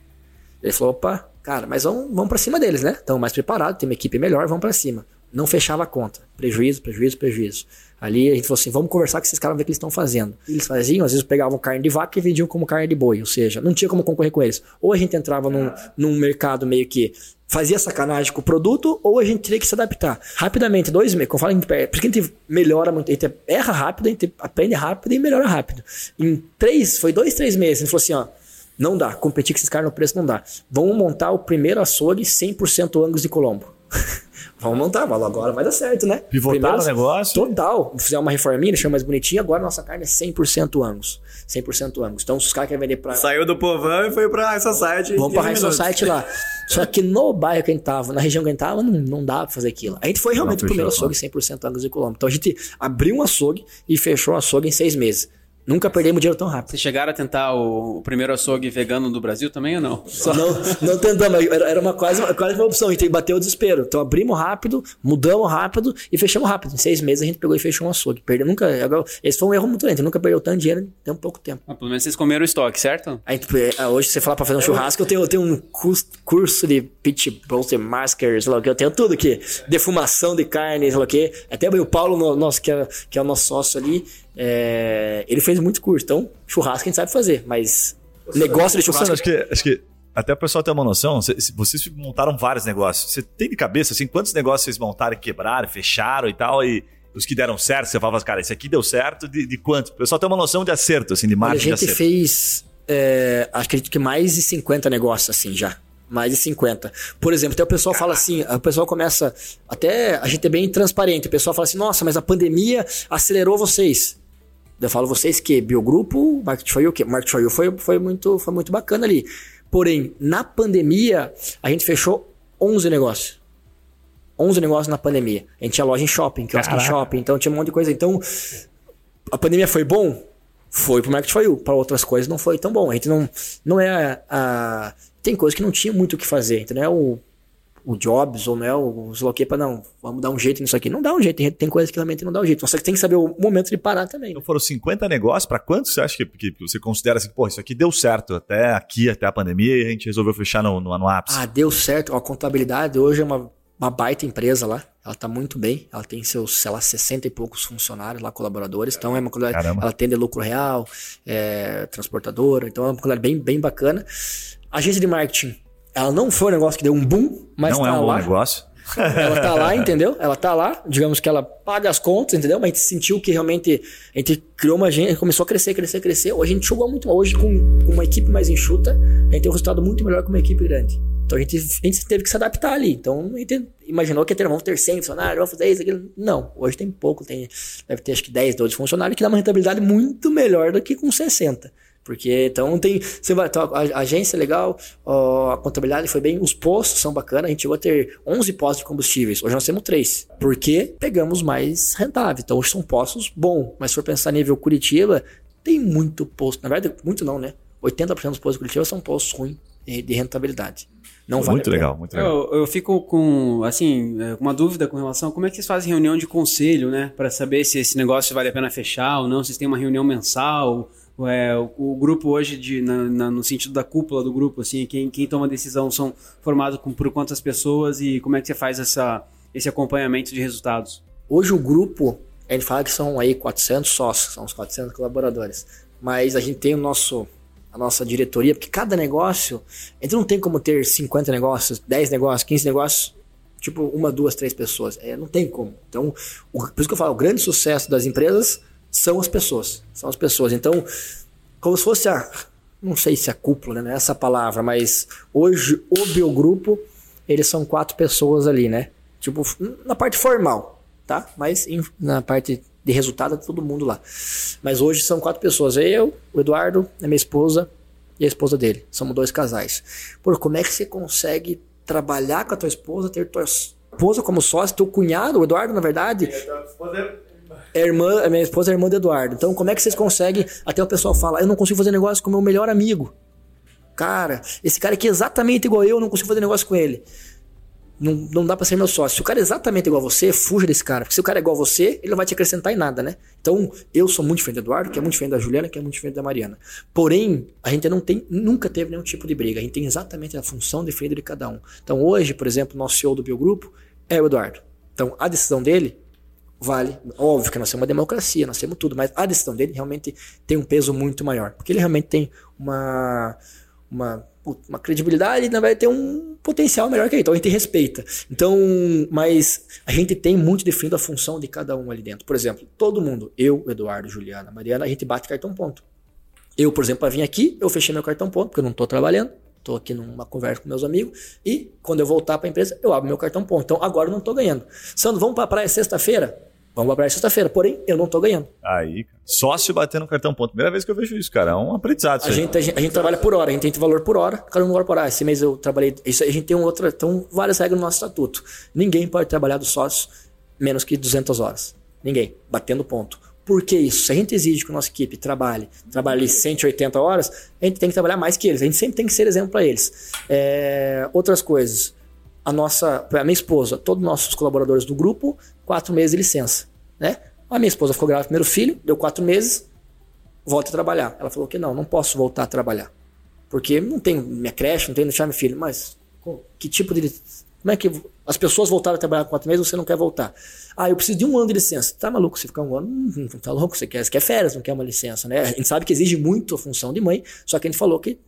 Ele falou, opa, Cara, mas vamos, vamos para cima deles, né? Estão mais preparados, tem uma equipe melhor, vamos para cima. Não fechava a conta. Prejuízo, prejuízo, prejuízo. Ali a gente falou assim: vamos conversar com esses caras, ver o que eles estão fazendo. Eles faziam, às vezes pegavam carne de vaca e vendiam como carne de boi, ou seja, não tinha como concorrer com eles. Ou a gente entrava num, num mercado meio que fazia sacanagem com o produto, ou a gente teria que se adaptar. Rapidamente, dois meses, como eu falo, porque a gente melhora muito, a gente erra rápido, a gente aprende rápido e melhora rápido. Em três, foi dois, três meses, a gente falou assim: ó não dá. Competir com esses caras no preço não dá. Vamos montar o primeiro açougue 100% Angus de Colombo. Vamos montar, mas agora vai dar certo, né? Pivotar o negócio. Total. Fizer uma reforminha, deixar mais bonitinho, agora nossa carne é 100% Angus. 100% Angus. Então, se os caras querem vender pra... Saiu do povão e foi pra High Society. Vamos pra High Society lá. Só que no bairro que a gente tava, na região que a gente tava, não, não dá pra fazer aquilo. A gente foi realmente o primeiro açougue 100% Angus de Colombo. Então, a gente abriu um açougue e fechou o açougue em seis meses. Nunca perdemos dinheiro tão rápido. Vocês chegaram a tentar o, o, primeiro açougue vegano do Brasil também ou não? Só... Não, não tentamos. Era, era uma quase, quase uma opção. A gente bateu o desespero. Então abrimos rápido, mudamos rápido e fechamos rápido. Em seis meses a gente pegou e fechou um açougue. Perdeu nunca. Esse foi um erro muito lento. Nunca perdeu tanto dinheiro em tão pouco tempo. Ah, pelo menos vocês comeram o estoque, certo? Aí, é, hoje você fala pra fazer um churrasco, eu tenho, eu tenho um curso de pitch bolster maskers, sei lá o que. Eu tenho tudo aqui. Defumação de carne, sei lá o que. Até o Paulo, nosso, que, é, que é o nosso sócio ali é, ele fez muito curso, então churrasco a gente sabe fazer, mas negócio de churrasco. Acho que, acho que até o pessoal ter uma noção, vocês montaram vários negócios. Você tem de cabeça, assim, quantos negócios vocês montaram, quebraram, fecharam e tal, e os que deram certo, você falava, cara, esse aqui deu certo, de, de quanto? O pessoal tem uma noção de acerto, assim, de margem de acerto. A gente fez, é, acredito que mais de 50 negócios, assim, já mais de 50. Por exemplo, até o pessoal fala assim, o pessoal começa, até a gente é bem transparente, o pessoal fala assim, nossa, mas a pandemia acelerou vocês. Eu falo vocês que Biogrupo, Market for You, que Market for You foi, foi, muito, foi muito bacana ali. Porém, na pandemia, a gente fechou 11 negócios. 11 negócios na pandemia. A gente tinha loja em shopping, que em shopping, então tinha um monte de coisa. Então, a pandemia foi bom? Foi pro Market for You. Para outras coisas não foi tão bom. A gente não, não é a, a... Tem coisas que não tinha muito o que fazer, entendeu? O, o Jobs ou né, o Sloquepa, não, vamos dar um jeito nisso aqui. Não dá um jeito, tem, coisas que realmente não dá um jeito. Só que tem que saber o momento de parar também. Então foram 50 negócios, para quantos você acha que, que, você considera assim, pô, isso aqui deu certo até aqui, até a pandemia, e a gente resolveu fechar no, no, no ápice? Ah, deu certo. A contabilidade hoje é uma, uma baita empresa lá. Ela tá muito bem. Ela tem seus, sei lá, 60 e poucos funcionários lá, colaboradores. Então é uma. Caramba. Ela atende lucro real, é transportadora. Então é uma contabilidade bem, bem bacana. Agência de marketing ela não foi um negócio que deu um boom, mas não tá é um lá. bom negócio. ela tá lá, entendeu? Ela tá lá, digamos que ela paga as contas, entendeu? Mas a gente sentiu que realmente a gente criou uma gente, começou a crescer, crescer, crescer. Hoje a gente jogou muito, hoje com, com uma equipe mais enxuta, a gente tem um resultado muito melhor que uma equipe grande. Então a gente, a gente teve que se adaptar ali. Então a gente imaginou que ia ter, vamos ter 100 funcionários, vamos fazer isso, aquilo. Não, hoje tem pouco, tem, deve ter acho que 10, 12 funcionários, que dá uma rentabilidade muito melhor do que com 60. Porque então tem. Você vai, então, a, agência é legal, a contabilidade foi bem, os postos são bacanas. A gente chegou a ter 11 postos de combustíveis. Hoje nós temos 3. Porque pegamos mais rentável. Então hoje são postos bons. Mas se for pensar nível Curitiba, tem muito posto. Na verdade, muito não, né? 80% dos postos de Curitiba são postos ruins de rentabilidade. Não vale muito legal, muito legal. Eu, eu, fico com, assim, é, uma dúvida com relação a como é que vocês fazem reunião de conselho, né? Para saber se esse negócio vale a pena fechar ou não, se tem uma reunião mensal é, o, o, grupo hoje, de, na, na, no sentido da cúpula do grupo, assim, quem, quem toma decisão são formados por quantas pessoas e como é que você faz essa, esse acompanhamento de resultados? Hoje o grupo, gente fala que são aí 400 sócios, são os 400 colaboradores, mas a gente tem o nosso a nossa diretoria, porque cada negócio, a gente não tem como ter 50 negócios, 10 negócios, 15 negócios, tipo uma, duas, três pessoas. É, não tem como. Então, o, por isso que eu falo, o grande sucesso das empresas são as pessoas. São as pessoas. Então, como se fosse a. Não sei se é a cúpula, né? É essa palavra, mas hoje o Biogrupo, eles são quatro pessoas ali, né? Tipo, na parte formal, tá? Mas na parte de resultado, todo mundo lá. Mas hoje são quatro pessoas. Eu, o Eduardo, a minha esposa e a esposa dele. Somos dois casais. Pô, como é que você consegue trabalhar com a tua esposa, ter tua esposa como sócio, teu cunhado, o Eduardo, na verdade... É irmã, a minha esposa é irmã do Eduardo. Então, como é que vocês conseguem? Até o pessoal fala, eu não consigo fazer negócio com o meu melhor amigo. Cara, esse cara aqui é exatamente igual eu, eu não consigo fazer negócio com ele. Não, não dá pra ser meu sócio. Se o cara é exatamente igual a você, fuja desse cara. Porque se o cara é igual a você, ele não vai te acrescentar em nada, né? Então, eu sou muito diferente do Eduardo, que é muito diferente da Juliana, que é muito diferente da Mariana. Porém, a gente não tem, nunca teve nenhum tipo de briga. A gente tem exatamente a função diferente de cada um. Então, hoje, por exemplo, nosso CEO do Biogrupo é o Eduardo. Então, a decisão dele vale. Óbvio que nós somos uma democracia, nós temos tudo, mas a decisão dele realmente tem um peso muito maior. Porque ele realmente tem uma. uma uma credibilidade, né, vai ter um potencial melhor que ele. Então a gente respeita. Então, mas a gente tem muito definido a função de cada um ali dentro. Por exemplo, todo mundo, eu, Eduardo, Juliana, Mariana, a gente bate cartão ponto. Eu, por exemplo, para vir aqui, eu fechei meu cartão ponto, porque eu não estou trabalhando. Estou aqui numa conversa com meus amigos. E quando eu voltar para a empresa, eu abro meu cartão ponto. Então agora eu não estou ganhando. Sandro, vamos para a praia sexta-feira? Vamos praia sexta-feira. Porém, eu não tô ganhando. Aí, cara. Sócio batendo cartão ponto. Primeira vez que eu vejo isso, cara. É um aprendizado. A gente, a gente, a, gente, trabalha por hora, a gente tem valor por hora, cada um hora por hora. Esse mês eu trabalhei. Isso, a gente tem um outro. Então, várias regras no nosso estatuto. Ninguém pode trabalhar do sócio menos que 200 horas. Ninguém. Batendo ponto. Por que isso? Se a gente exige que a nossa equipe trabalhe, trabalhe 180 horas, a gente tem que trabalhar mais que eles. A gente sempre tem que ser exemplo para eles. É, outras coisas a nossa, a minha esposa, todos os nossos colaboradores do grupo, quatro meses de licença, né? A minha esposa ficou grávida do primeiro filho, deu quatro meses, volta a trabalhar. Ela falou que não, não posso voltar a trabalhar. Porque não tem minha creche, não tem deixar meu filho. Mas que tipo de. Como é que as pessoas voltaram a trabalhar quatro meses você não quer voltar? Ah, eu preciso de um ano de licença. Tá maluco? Você ficar um ano? Não, tá louco? Você quer, você quer férias, não quer uma licença, né? A gente sabe que exige muito a função de mãe, só que a gente falou que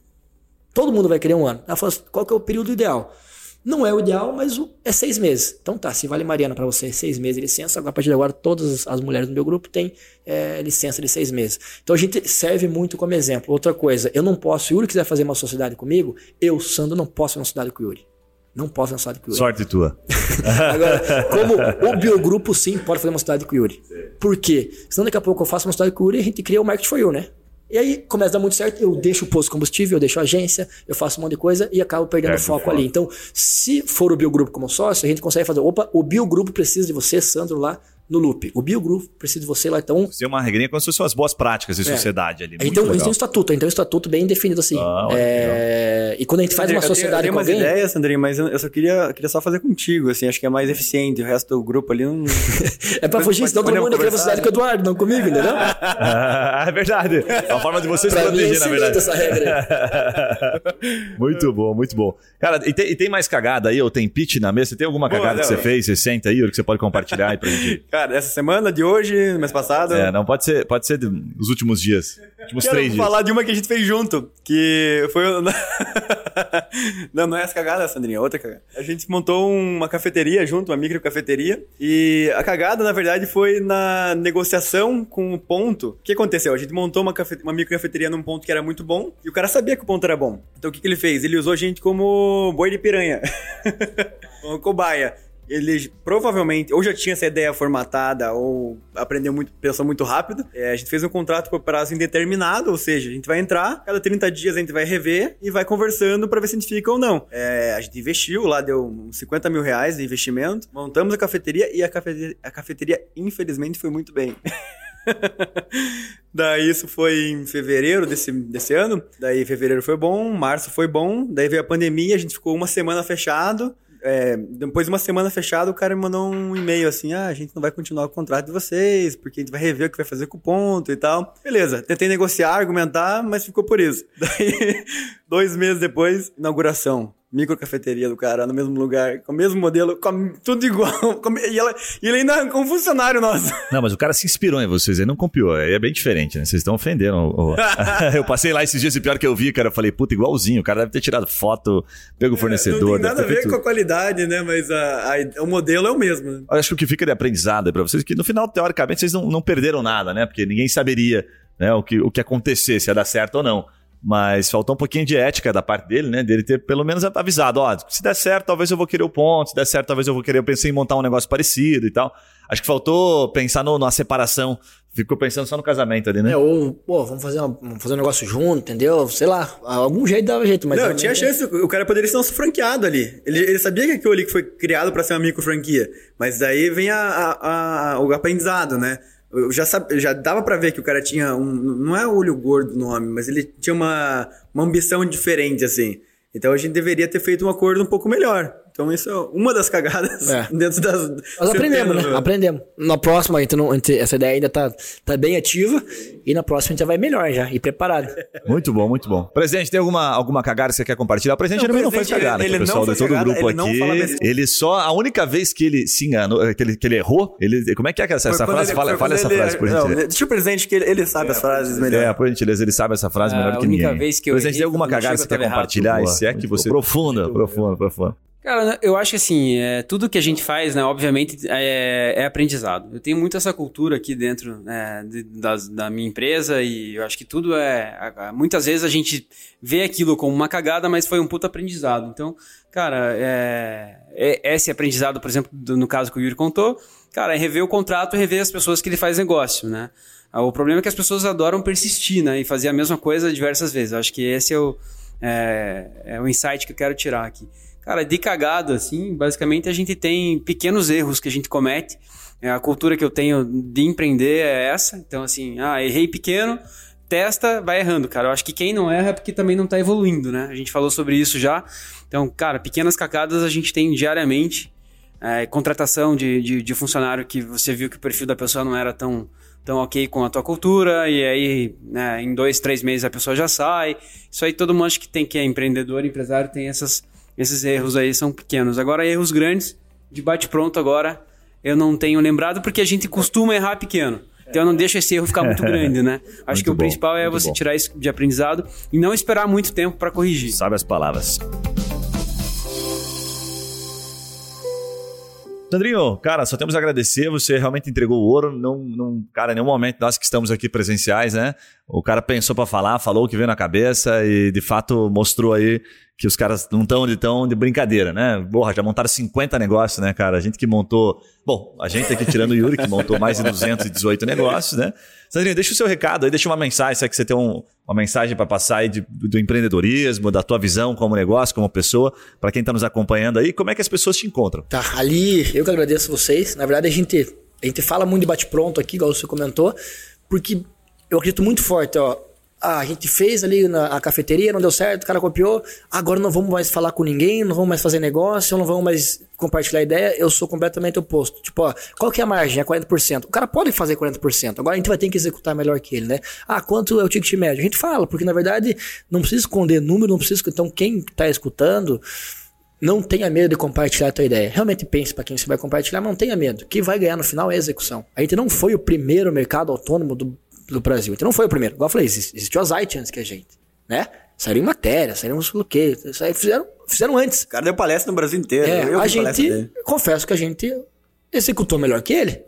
todo mundo vai querer um ano. Ela falou: qual que é o período ideal? Não é o ideal, mas é seis meses. Então tá, se vale Mariana para você seis meses de licença, a partir de agora todas as mulheres do meu grupo têm é, licença de seis meses. Então a gente serve muito como exemplo. Outra coisa, eu não posso, se o Yuri quiser fazer uma sociedade comigo, eu, Sandro, não posso fazer uma sociedade com o Yuri. Não posso fazer uma sociedade com o Yuri. Sorte tua. agora, como o biogrupo sim pode fazer uma sociedade com o Yuri. Por quê? Senão daqui a pouco eu faço uma sociedade com o Yuri e a gente cria o Market for You, né? E aí começa a dar muito certo, eu deixo o posto de combustível, eu deixo a agência, eu faço um monte de coisa e acabo perdendo é, foco ali. Então, se for o Biogrupo como sócio, a gente consegue fazer, opa, o Biogrupo precisa de você, Sandro, lá no loop. O Biogrupo precisa de você lá, então. Ser uma regrinha como se fossem as boas práticas de é. sociedade ali. Então, a gente tem um estatuto, gente tem um estatuto bem definido assim. Ah, é... E quando a gente faz uma sociedade eu tenho, eu tenho com alguém... ideias, Sandrinho, mas eu só queria, queria só fazer contigo, assim, acho que é mais eficiente. O resto do grupo ali não. é pra fugir, senão todo mundo quer sociedade com o Eduardo, não comigo, entendeu? é verdade. É a forma de você se proteger, na verdade. Essa regra. muito bom, muito bom. Cara, e tem, e tem, mais cagada aí, ou tem pitch na mesa? Você tem alguma cagada Boa, que você fez, você senta aí, ou que você pode compartilhar aí pra gente? Cara, essa semana, de hoje, mês passado. É, não, pode ser, pode ser dos últimos dias. Últimos Quero três dias. falar de uma que a gente fez junto, que foi. não, não é essa cagada, Sandrinha, é outra cagada. A gente montou uma cafeteria junto, uma micro cafeteria. E a cagada, na verdade, foi na negociação com o ponto. O que aconteceu? A gente montou uma, cafe... uma micro cafeteria num ponto que era muito bom e o cara sabia que o ponto era bom. Então o que, que ele fez? Ele usou a gente como boi de piranha. como cobaia ele provavelmente ou já tinha essa ideia formatada ou aprendeu muito, pensou muito rápido. É, a gente fez um contrato por prazo indeterminado, ou seja, a gente vai entrar, cada 30 dias a gente vai rever e vai conversando para ver se a gente fica ou não. É, a gente investiu lá, deu uns 50 mil reais de investimento, montamos a cafeteria e a cafeteria, a cafeteria infelizmente foi muito bem. Daí isso foi em fevereiro desse, desse ano. Daí fevereiro foi bom, março foi bom. Daí veio a pandemia, a gente ficou uma semana fechado. É, depois de uma semana fechada, o cara me mandou um e-mail assim: ah, a gente não vai continuar o contrato de vocês, porque a gente vai rever o que vai fazer com o ponto e tal. Beleza, tentei negociar, argumentar, mas ficou por isso. Daí, dois meses depois, inauguração. Micro cafeteria do cara no mesmo lugar, com o mesmo modelo, com tudo igual. Com, e, ela, e ele ainda é um funcionário nosso. Não, mas o cara se inspirou em vocês, ele não copiou. Aí é bem diferente, né? Vocês estão ofendendo. o- eu passei lá esses dias e pior que eu vi, cara, eu falei, puta, igualzinho. O cara deve ter tirado foto, pego o fornecedor. Não tem nada a ver feito- com a qualidade, né? Mas a, a- o modelo é o mesmo. né? Eu acho que o que fica de aprendizado é pra vocês que no final, teoricamente, vocês não, não perderam nada, né? Porque ninguém saberia né, o, que, o que acontecer, se ia dar certo ou não. Mas faltou um pouquinho de ética da parte dele, né? Dele ter pelo menos avisado, ó, se der certo, talvez eu vou querer o ponto, se der certo, talvez eu vou querer, eu pensei em montar um negócio parecido e tal. Acho que faltou pensar no, numa separação. Ficou pensando só no casamento ali, né? É, ou, pô, vamos fazer, uma- vamos fazer um negócio junto, entendeu? Sei lá, algum jeito dava jeito, mas. não, realmente- tinha chance, o cara poderia ser nosso franqueado ali. Ele, ele sabia que aquilo ali que foi criado pra ser uma micro franquia. Mas daí vem a, a- a- o aprendizado, né? Eu já, sab, já dava pra ver que o cara tinha um. Não é olho gordo o nome, mas ele tinha uma, uma ambição diferente, assim. Então a gente deveria ter feito um acordo um pouco melhor. Então isso é uma das cagadas É. dentro das. Nós aprendemos, centenas, né? Aprendemos. Na próxima, a não, a gente- essa ideia ainda tá, tá bem ativa. E na próxima a gente já vai melhor já, e preparado. Muito bom, muito bom. Presidente, tem alguma, alguma cagada que você quer compartilhar? O presidente Não, também o não faz cagada, ele o não pessoal de todo o cagada, grupo ele não aqui. Ele só. A única vez que ele se enganou, que ele, que ele errou, ele. Como é que é essa, essa quando frase? ele- fala fala essa ele- frase, por não, gentileza. Deixa o presidente que ele, ele sabe as frases melhor. É, por gentileza, ele sabe essa frase É, melhor a que única ninguém. vez que eu Presidente, tem alguma não cagada que você quer compartilhar? Boa, Se é que você. Profunda, profunda, profunda. Cara, eu acho que assim, é, tudo que a gente faz, né, obviamente, é, é aprendizado. Eu tenho muito essa cultura aqui dentro né, de- das- da minha empresa e eu acho que tudo é. Muitas vezes a gente vê aquilo como uma cagada, mas foi um puta aprendizado. Então, cara, é, é- esse aprendizado, por exemplo, do- no caso que o Yuri contou, cara, é rever o contrato rever as pessoas que ele faz negócio, né? Ah, O problema é que as pessoas adoram persistir, né? E fazer a mesma coisa diversas vezes. Eu acho que esse é o, é, é o insight que eu quero tirar aqui. Cara, de cagada, assim, basicamente a gente tem pequenos erros que a gente comete. É, a cultura que eu tenho de empreender é essa. Então, assim, ah, errei pequeno, testa, vai errando, cara. Eu acho que quem não erra é porque também não tá evoluindo, né? A gente falou sobre isso já. Então, cara, pequenas cagadas a gente tem diariamente. É, contratação de, de, de funcionário que você viu que o perfil da pessoa não era tão, tão ok com a tua cultura, e aí né, em dois, três meses a pessoa já sai. Isso aí todo mundo acha que tem que é empreendedor, empresário, tem essas, esses erros aí, são pequenos. Agora, erros grandes, de bate-pronto agora, eu não tenho lembrado, porque a gente costuma errar pequeno. Então eu não deixo esse erro ficar muito grande, né? Acho Muito que o bom, principal é você bom. tirar isso de aprendizado e não esperar muito tempo para corrigir. Sabe as palavras. Sandrinho, cara, só temos a agradecer. Você realmente entregou o ouro. Não, não, cara, em nenhum momento nós que estamos aqui presenciais, né? O cara pensou pra falar, falou o que veio na cabeça e de fato mostrou aí que os caras não estão de tão de brincadeira, né? Porra, já montaram 50 negócios, né, cara? A gente que montou. Bom, a gente aqui tirando o Yuri, que montou mais de 218 negócios, né? Sandrinho, deixa o seu recado aí, deixa uma mensagem, se é que você tem um- uma mensagem para passar aí de- do, do empreendedorismo, da tua visão como negócio, como pessoa, para quem tá nos acompanhando aí, como é que as pessoas te encontram? Tá, ali eu que agradeço vocês. Na verdade, a gente, a gente fala muito de bate-pronto aqui, igual você comentou, porque eu acredito muito forte, ó. Ah, a gente fez ali na a cafeteria, não deu certo, o cara copiou. Agora não vamos mais falar com ninguém, não vamos mais fazer negócio, não vamos mais compartilhar ideia. Eu sou completamente oposto. Tipo, ó, qual que é a margem? É 40%. O cara pode fazer 40%. Agora a gente vai ter que executar melhor que ele, né? Ah, quanto é o ticket médio? A gente fala, porque na verdade não precisa esconder número, não precisa. Então, quem tá escutando. Não tenha medo de compartilhar a tua ideia. Realmente pense para quem você vai compartilhar, não tenha medo. O que vai ganhar no final é a execução. A gente não foi o primeiro mercado autônomo do, do Brasil. Gente não foi o primeiro. Igual eu falei, exi- existiu a Zite antes que a gente. Né? Saíram em matéria, saíram o quê. Fizeram, fizeram antes. O cara deu palestra no Brasil inteiro. É, eu a gente, confesso que a gente executou melhor que ele.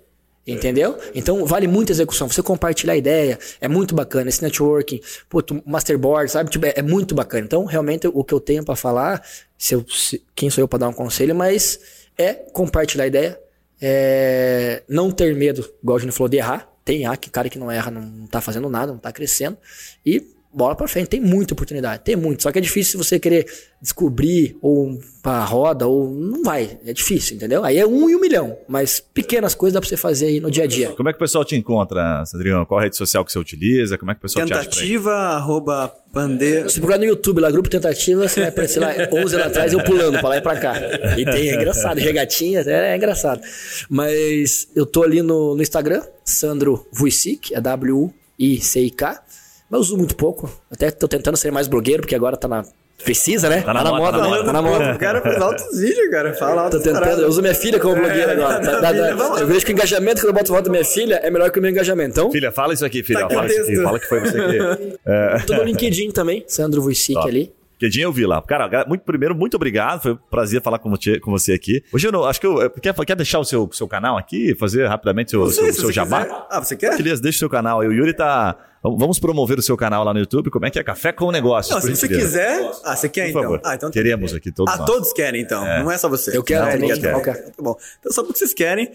Entendeu? Então vale muito a execução. Você compartilhar a ideia é muito bacana. Esse networking, pô, tu- masterboard, sabe? Tipo, é, é muito bacana. Então, realmente, o que eu tenho pra falar, se eu, se- quem sou eu pra dar um conselho, mas é compartilhar a ideia, é não ter medo, igual a gente falou, de errar. Tem errar, que cara que não erra não tá fazendo nada, não tá crescendo. E bola pra frente. Tem muita oportunidade, tem muito. Só que é difícil se você querer descobrir ou pra roda, ou não vai. É difícil, entendeu? Aí é um e um milhão. Mas pequenas coisas dá pra você fazer aí no dia a dia. Como é que o pessoal te encontra, Sandrinho? Qual a rede social que você utiliza? Como é que o pessoal te acha? Tentativa, arroba, pandeiro. Se procurar no YouTube lá, Grupo Tentativa, você vai aparecer lá 11 anos atrás eu pulando pra lá e pra cá. E tem, é engraçado, regatinha, é, é engraçado. Mas eu tô ali no, no Instagram, Sandro Vuicic, é W-U-I-C-I-K. Mas eu uso muito pouco. Até tô tentando ser mais blogueiro, porque agora tá na, Precisa, né? Tá na moda, moda, tá na né? moda. Tá na moda. O cara faz altos vídeos, cara. Fala Tô altos tentando, eu uso minha filha como blogueira agora. Dá- dá- Vamos lá. eu vejo que o engajamento quando eu boto foto da minha filha é melhor que o meu engajamento. Então, Filha, fala isso aqui, filha. Tá fala isso aqui. Fala que foi você que. É, tô no LinkedIn também, Sandro Vuicic Top. ali. Quedinho eu vi lá. Cara, muito, primeiro, muito obrigado. Foi um prazer falar com você, com você aqui. Hoje eu não, acho que eu. Quer, quer deixar o seu, seu canal aqui? Fazer rapidamente seu, sei, seu, se seu jabá? quiser. Ah, você quer? Beleza, deixa o seu canal aí. O Yuri tá. Vamos promover o seu canal lá no YouTube. Como é que é? Café com Negócios. Não, se você quiser. Ah, você quer Por então? favor. Ah, então tá. Queremos aqui todos Ah, nós. todos querem então. Não é só você. Eu quero Não, também, todos querem. eu quero. Tá bom. Então, só porque vocês querem.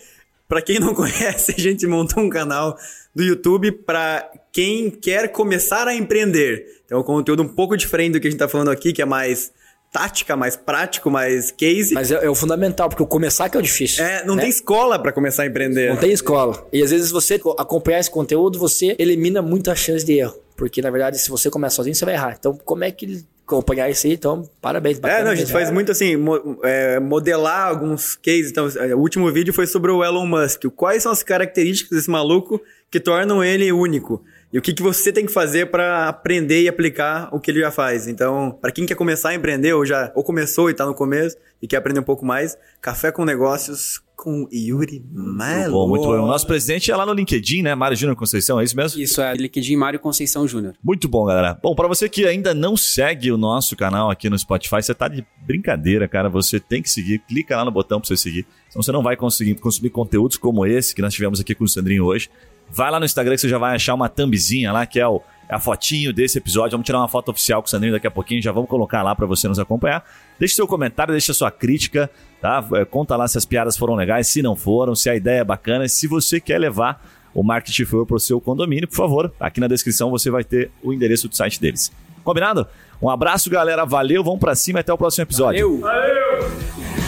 Pra quem não conhece, a gente montou um canal do YouTube pra quem quer começar a empreender. Então, é um conteúdo um pouco diferente do que a gente tá falando aqui, que é mais tática, mais prático, mais case. Mas é, é o fundamental, porque o começar que é o difícil. É, não né? tem escola pra começar a empreender. Não tem escola. E às vezes você co- acompanhar esse conteúdo, você elimina muita chance de erro. Porque, na verdade, se você começa sozinho, você vai errar. Então, como é que acompanhar isso aí? Então, parabéns. É, bacana não, a gente faz muito assim, mo- é, modelar alguns cases. Então, é, o último vídeo foi sobre o Elon Musk. Quais são as características desse maluco que tornam ele único? E o que, que você tem que fazer para aprender e aplicar o que ele já faz? Então, para quem quer começar a empreender, ou já ou começou e tá no começo e quer aprender um pouco mais, Café com Negócios com Yuri Melo. Bom, muito bom. O nosso presidente é lá no LinkedIn, né? Mário Júnior Conceição, é isso mesmo? Isso é LinkedIn Mário Conceição Júnior. Muito bom, galera. Bom, pra você que ainda não segue o nosso canal aqui no Spotify, você tá de brincadeira, cara. Você tem que seguir. Clica lá no botão pra você seguir. Senão você não vai conseguir consumir conteúdos como esse que nós tivemos aqui com o Sandrinho hoje. Vai lá no Instagram que você já vai achar uma thumbzinha lá, que é o, é a fotinho desse episódio. Vamos tirar uma foto oficial com o Sandrinho daqui a pouquinho. Já vamos colocar lá pra você nos acompanhar. Deixe seu comentário, deixe sua crítica, tá? É, Conta lá se as piadas foram legais, se não foram, se a ideia é bacana. Se você quer levar o Marketing Fuel pro seu condomínio, por favor, aqui na descrição você vai ter o endereço do site deles. Combinado? Um abraço, galera. Valeu, vamos pra cima e até o próximo episódio. Eu!